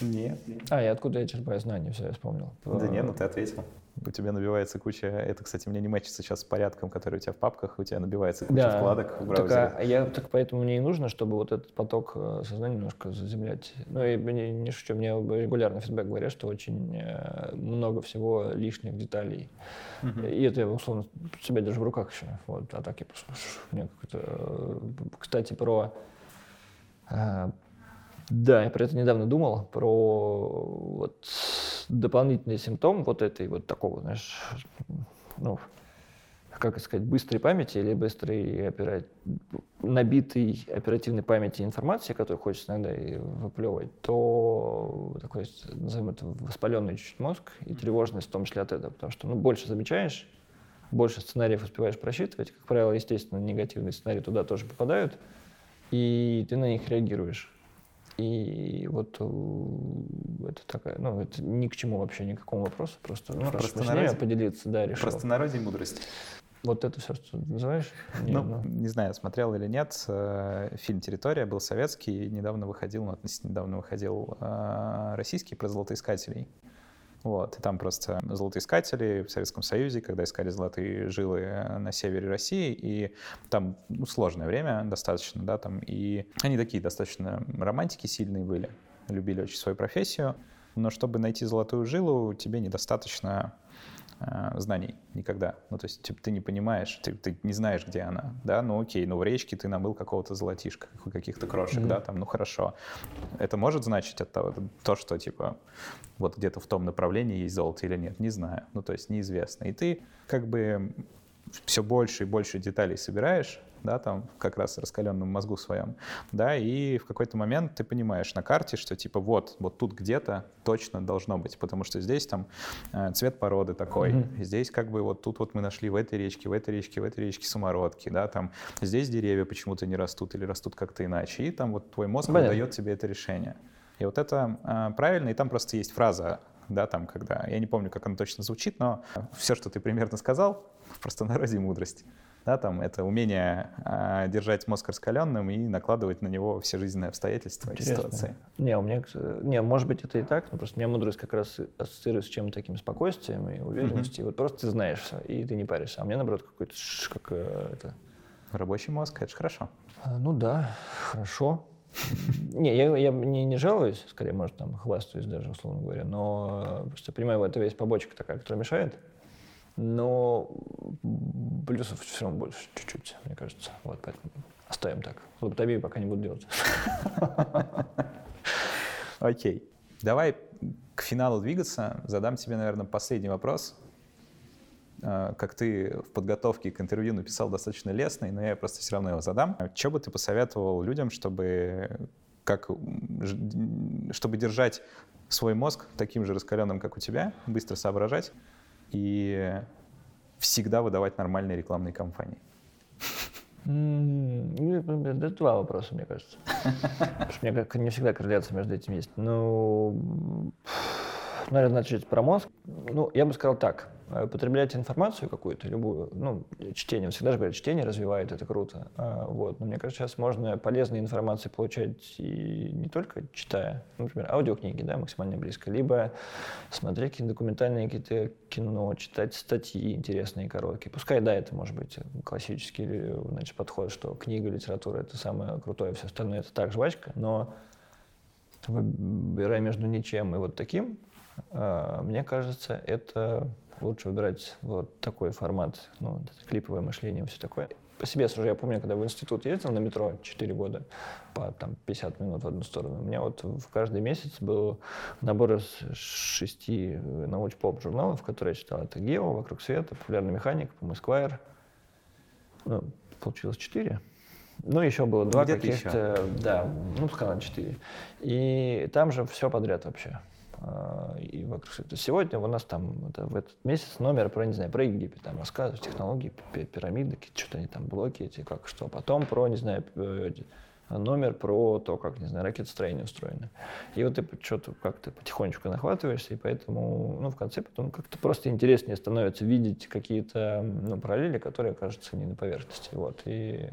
Нет. А, и откуда я черпаю знания, все, я вспомнил. Да нет, ну ты ответил. У тебя набивается куча, это, кстати, мне не мэчится сейчас с порядком, который у тебя в папках, у тебя набивается куча да, вкладок в браузере. Так, а я, так поэтому мне и нужно, чтобы вот этот поток э, сознания немножко заземлять. Ну и не, не шучу, мне регулярно фидбэк говорят, что очень э, много всего лишних деталей. Угу. И это я, условно, себя держу в руках еще. Вот, а так я просто... Мне э, Кстати, про да, я про это недавно думал, про вот дополнительный симптом вот этой вот такого, знаешь, ну, как сказать, быстрой памяти или быстрой опера... набитой оперативной памяти информации, которую хочется иногда и выплевывать, то такой, назовем это, воспаленный чуть-чуть мозг и тревожность в том числе от этого, потому что ну, больше замечаешь, больше сценариев успеваешь просчитывать, как правило, естественно, негативные сценарии туда тоже попадают, и ты на них реагируешь. И вот э, это такая, ну, это ни к чему вообще, никакому вопросу, просто, ну, раз Простонародье? поделиться, да, решил. Простонародье и мудрость. Вот это все, что ты называешь? Не, Ну, не знаю, смотрел или нет, э, фильм «Территория» был советский, недавно выходил, ну, относительно недавно выходил э, российский про золотоискателей. Вот, и там просто золотоискатели в Советском Союзе, когда искали золотые жилы э, на севере России, и там ну, сложное время достаточно, да, там, и они такие достаточно романтики сильные были, любили очень свою профессию, но чтобы найти золотую жилу, тебе недостаточно э, знаний никогда. Ну, то есть типа, ты не понимаешь, ты, ты не знаешь, где она, да, ну окей, ну в речке ты намыл какого-то золотишка, каких-то крошек, Мгм. да, там, ну хорошо. Это может значить от того, то, что типа вот где-то в том направлении есть золото или нет, не знаю, ну то есть неизвестно. И ты как бы все больше и больше деталей собираешь, да, там как раз раскаленном мозгу своем, да, и в какой-то момент ты понимаешь на карте, что типа вот, вот тут где-то точно должно быть, потому что здесь там э, цвет породы такой, Мгм. здесь как бы вот тут вот мы нашли в этой речке, в этой речке, в этой речке самородки, да, там здесь деревья почему-то не растут или растут как-то иначе, и там вот твой мозг Понятно. выдает тебе это решение. И вот это а, правильно, и там просто есть фраза, да, там, когда, я не помню, как она точно звучит, но все, что ты примерно сказал, в простонародье мудрость. Да, там это умение а, держать мозг раскаленным и накладывать на него все жизненные обстоятельства и Интересно. ситуации. Не, у меня, не, может быть, это и так, но просто у меня мудрость как раз и ассоциируется с чем-то таким спокойствием и уверенностью. И вот просто ты знаешь все, и ты не паришься. А мне, наоборот, какой-то, как э, это... Рабочий мозг, это же хорошо. А, Ну да, хорошо. Не, я, я не, не жалуюсь, скорее, может, там хвастаюсь даже, условно говоря, но э, просто понимаю, вот это есть побочка такая, которая мешает. Но плюсов все равно больше, чуть-чуть, мне кажется. Вот поэтому оставим так. Лоботомию пока не буду делать. Окей. Давай к финалу двигаться. Задам тебе, наверное, последний вопрос. А, Как ты в подготовке к интервью написал достаточно лестный, но я просто все равно его задам. Что бы ты посоветовал людям, чтобы, как, чтобы держать свой мозг таким же раскаленным, как у тебя, быстро соображать и всегда выдавать нормальные рекламные кампании? Ну, Это два вопроса, мне кажется. Потому что меня как не всегда корреляция между этим есть. Ну, наверное, начать про мозг. Ну, я бы сказал так. Э, Потреблять информацию какую-то, любую, ну, чтение, всегда же говорят, чтение развивает, это круто. А, Вот. Но мне кажется, сейчас можно полезной информации получать и не только читая, например, аудиокниги, да, максимально близко, либо смотреть какие-то документальные какие-то кино, читать статьи интересные, короткие. Пускай, да, это может быть классический э, значит, подход, что книга, литература — это самое крутое, все остальное — это так, жвачка, но выбирая между ничем и вот таким, мне кажется, это лучше выбирать вот такой формат, ну, клиповое мышление все такое. По себе сужу, я помню, когда в институт ездил на метро 4 года по там, 50 минут в одну сторону, у меня вот в каждый месяц был набор из шести э, научпоп журналов, которые я читал. Это «Гео», «Вокруг света», «Популярная механика», по Esquire. Ну, получилось четыре. Ну, еще было два каких-то, да, ну, сказал четыре. И там же все подряд вообще. А, И вокруг света. Сегодня у нас там это, в этот месяц номер про, не знаю, про Египет, там рассказывают технологии, пи- пирамиды, какие-то что-то они там, блоки эти, как что. Потом про, не знаю, эти, номер про то, как, не знаю, ракетостроение устроено. И вот ты что-то как-то потихонечку нахватываешься, и поэтому, ну, в конце потом как-то просто интереснее становится видеть какие-то, ну, параллели, которые кажутся не на поверхности. Вот. И,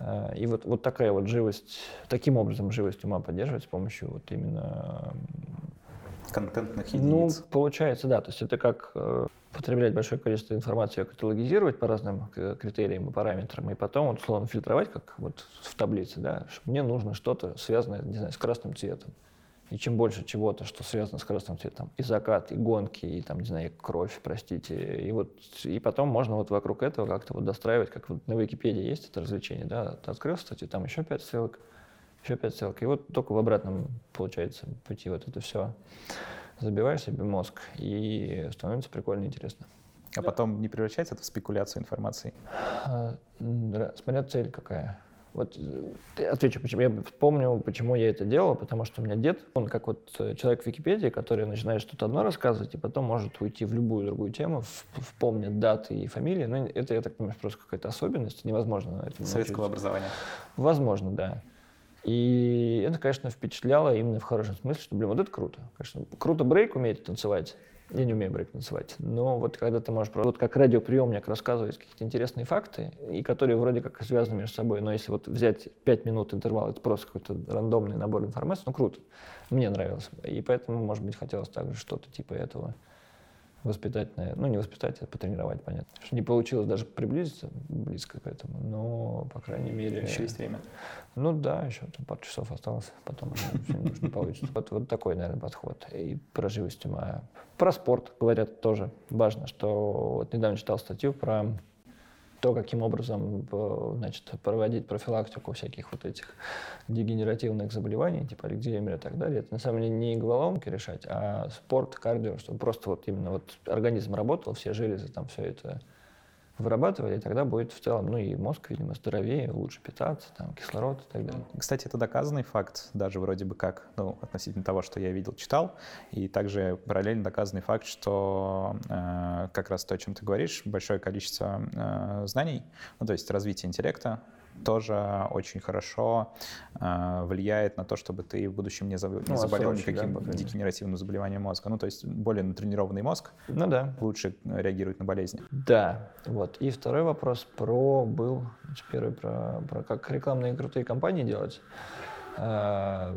э, и вот, вот такая вот живость, таким образом живость ума поддерживать с помощью вот именно Контентных ну, единиц. получается, да. То есть это как э, потреблять большое количество информации, ее каталогизировать по разным к- критериям и параметрам, и потом, вот, условно, фильтровать, как вот в таблице, да, что мне нужно что-то связанное, не знаю, с красным цветом. И чем больше чего-то, что связано с красным цветом, и закат, и гонки, и там, не знаю, и кровь, простите, и вот, и потом можно вот вокруг этого как-то вот достраивать, как вот на Википедии есть это развлечение, да, ты открыл статью, там еще пять ссылок, еще пять ссылок, и вот только в обратном, получается, пути вот это все забиваешь себе мозг, и становится прикольно и интересно. А потом не превращается это в спекуляцию информацией? А, Смотря цель какая. Вот э, отвечу, почему я вспомнил, почему я это делал, потому что у меня дед, он как вот э, человек в Википедии, который начинает что-то одно рассказывать, и потом может уйти в любую другую тему, вспомнит даты и фамилии. Ну, это, я так понимаю, просто какая-то особенность, невозможно на этом Советского научиться. образования. Возможно, да. И это, конечно, впечатляло именно в хорошем смысле, что, блин, вот это круто. Конечно, круто брейк уметь танцевать, я не умею брейк танцевать. Но вот когда ты можешь вот как радиоприемник рассказывать какие-то интересные факты, и которые вроде как связаны между собой, но если вот взять 5 минут интервал, это просто какой-то рандомный набор информации, ну круто. Мне нравилось. И поэтому, может быть, хотелось также что-то типа этого воспитательное, ну не воспитать, а потренировать, понятно. Что не получилось даже приблизиться близко к этому, но, по крайней мере... Еще есть время. Ну да, еще там пару часов осталось, потом не получится. Вот, вот такой, наверное, подход. И про живость ума. Про спорт говорят тоже важно, что вот недавно читал статью про то, каким образом э, значит, проводить профилактику всяких вот этих дегенеративных заболеваний, типа Альцгеймера и так далее, это на самом деле не головоломки решать, а спорт, кардио, чтобы просто вот именно вот организм работал, все железы, там все это вырабатывали, тогда будет в целом, ну и мозг, видимо, здоровее, лучше питаться, там, кислород и так далее. Кстати, это доказанный факт, даже вроде бы как, ну, относительно того, что я видел, читал, и также параллельно доказанный факт, что э, как раз то, о чем ты говоришь, большое количество э, знаний, ну, то есть развитие интеллекта, тоже очень хорошо э, влияет на то, чтобы ты в будущем не, заб... ну, заболел никаким да, дегенеративным заболеванием мозга. Ну, то есть более натренированный мозг ну, да. лучше реагирует на болезни. Да, вот. И второй вопрос про был, первый про, про как рекламные крутые компании делать. А,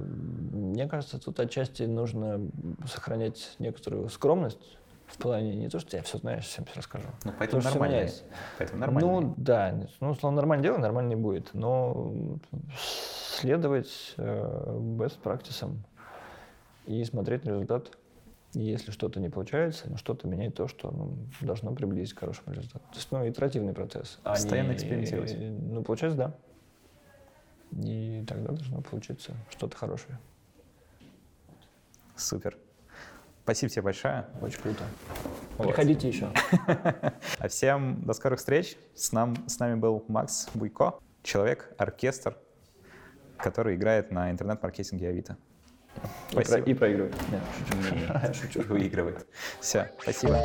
мне кажется, тут отчасти нужно сохранять некоторую скромность в плане не то, что я все знаешь, всем все расскажу. Ну, поэтому Потому нормально. Поэтому нормально. Ну, да. Ну, условно, нормально дело, нормально не будет. Но следовать э, best practice и смотреть на результат. И если что-то не получается, ну, что-то менять то, что ну, должно приблизить к хорошему результату. То есть, ну, итеративный процесс. А Постоянно экспериментировать. Ну, получается, да. И тогда должно получиться что-то хорошее. Супер. Спасибо тебе большое. Очень круто. Вот. Приходите еще. А всем до скорых встреч. С, нам, с нами был Макс Буйко, человек, оркестр, который играет на интернет-маркетинге Авито. Спасибо. И, про, и проигрывает. Нет, шучу. Шучу. Выигрывает. Все, спасибо.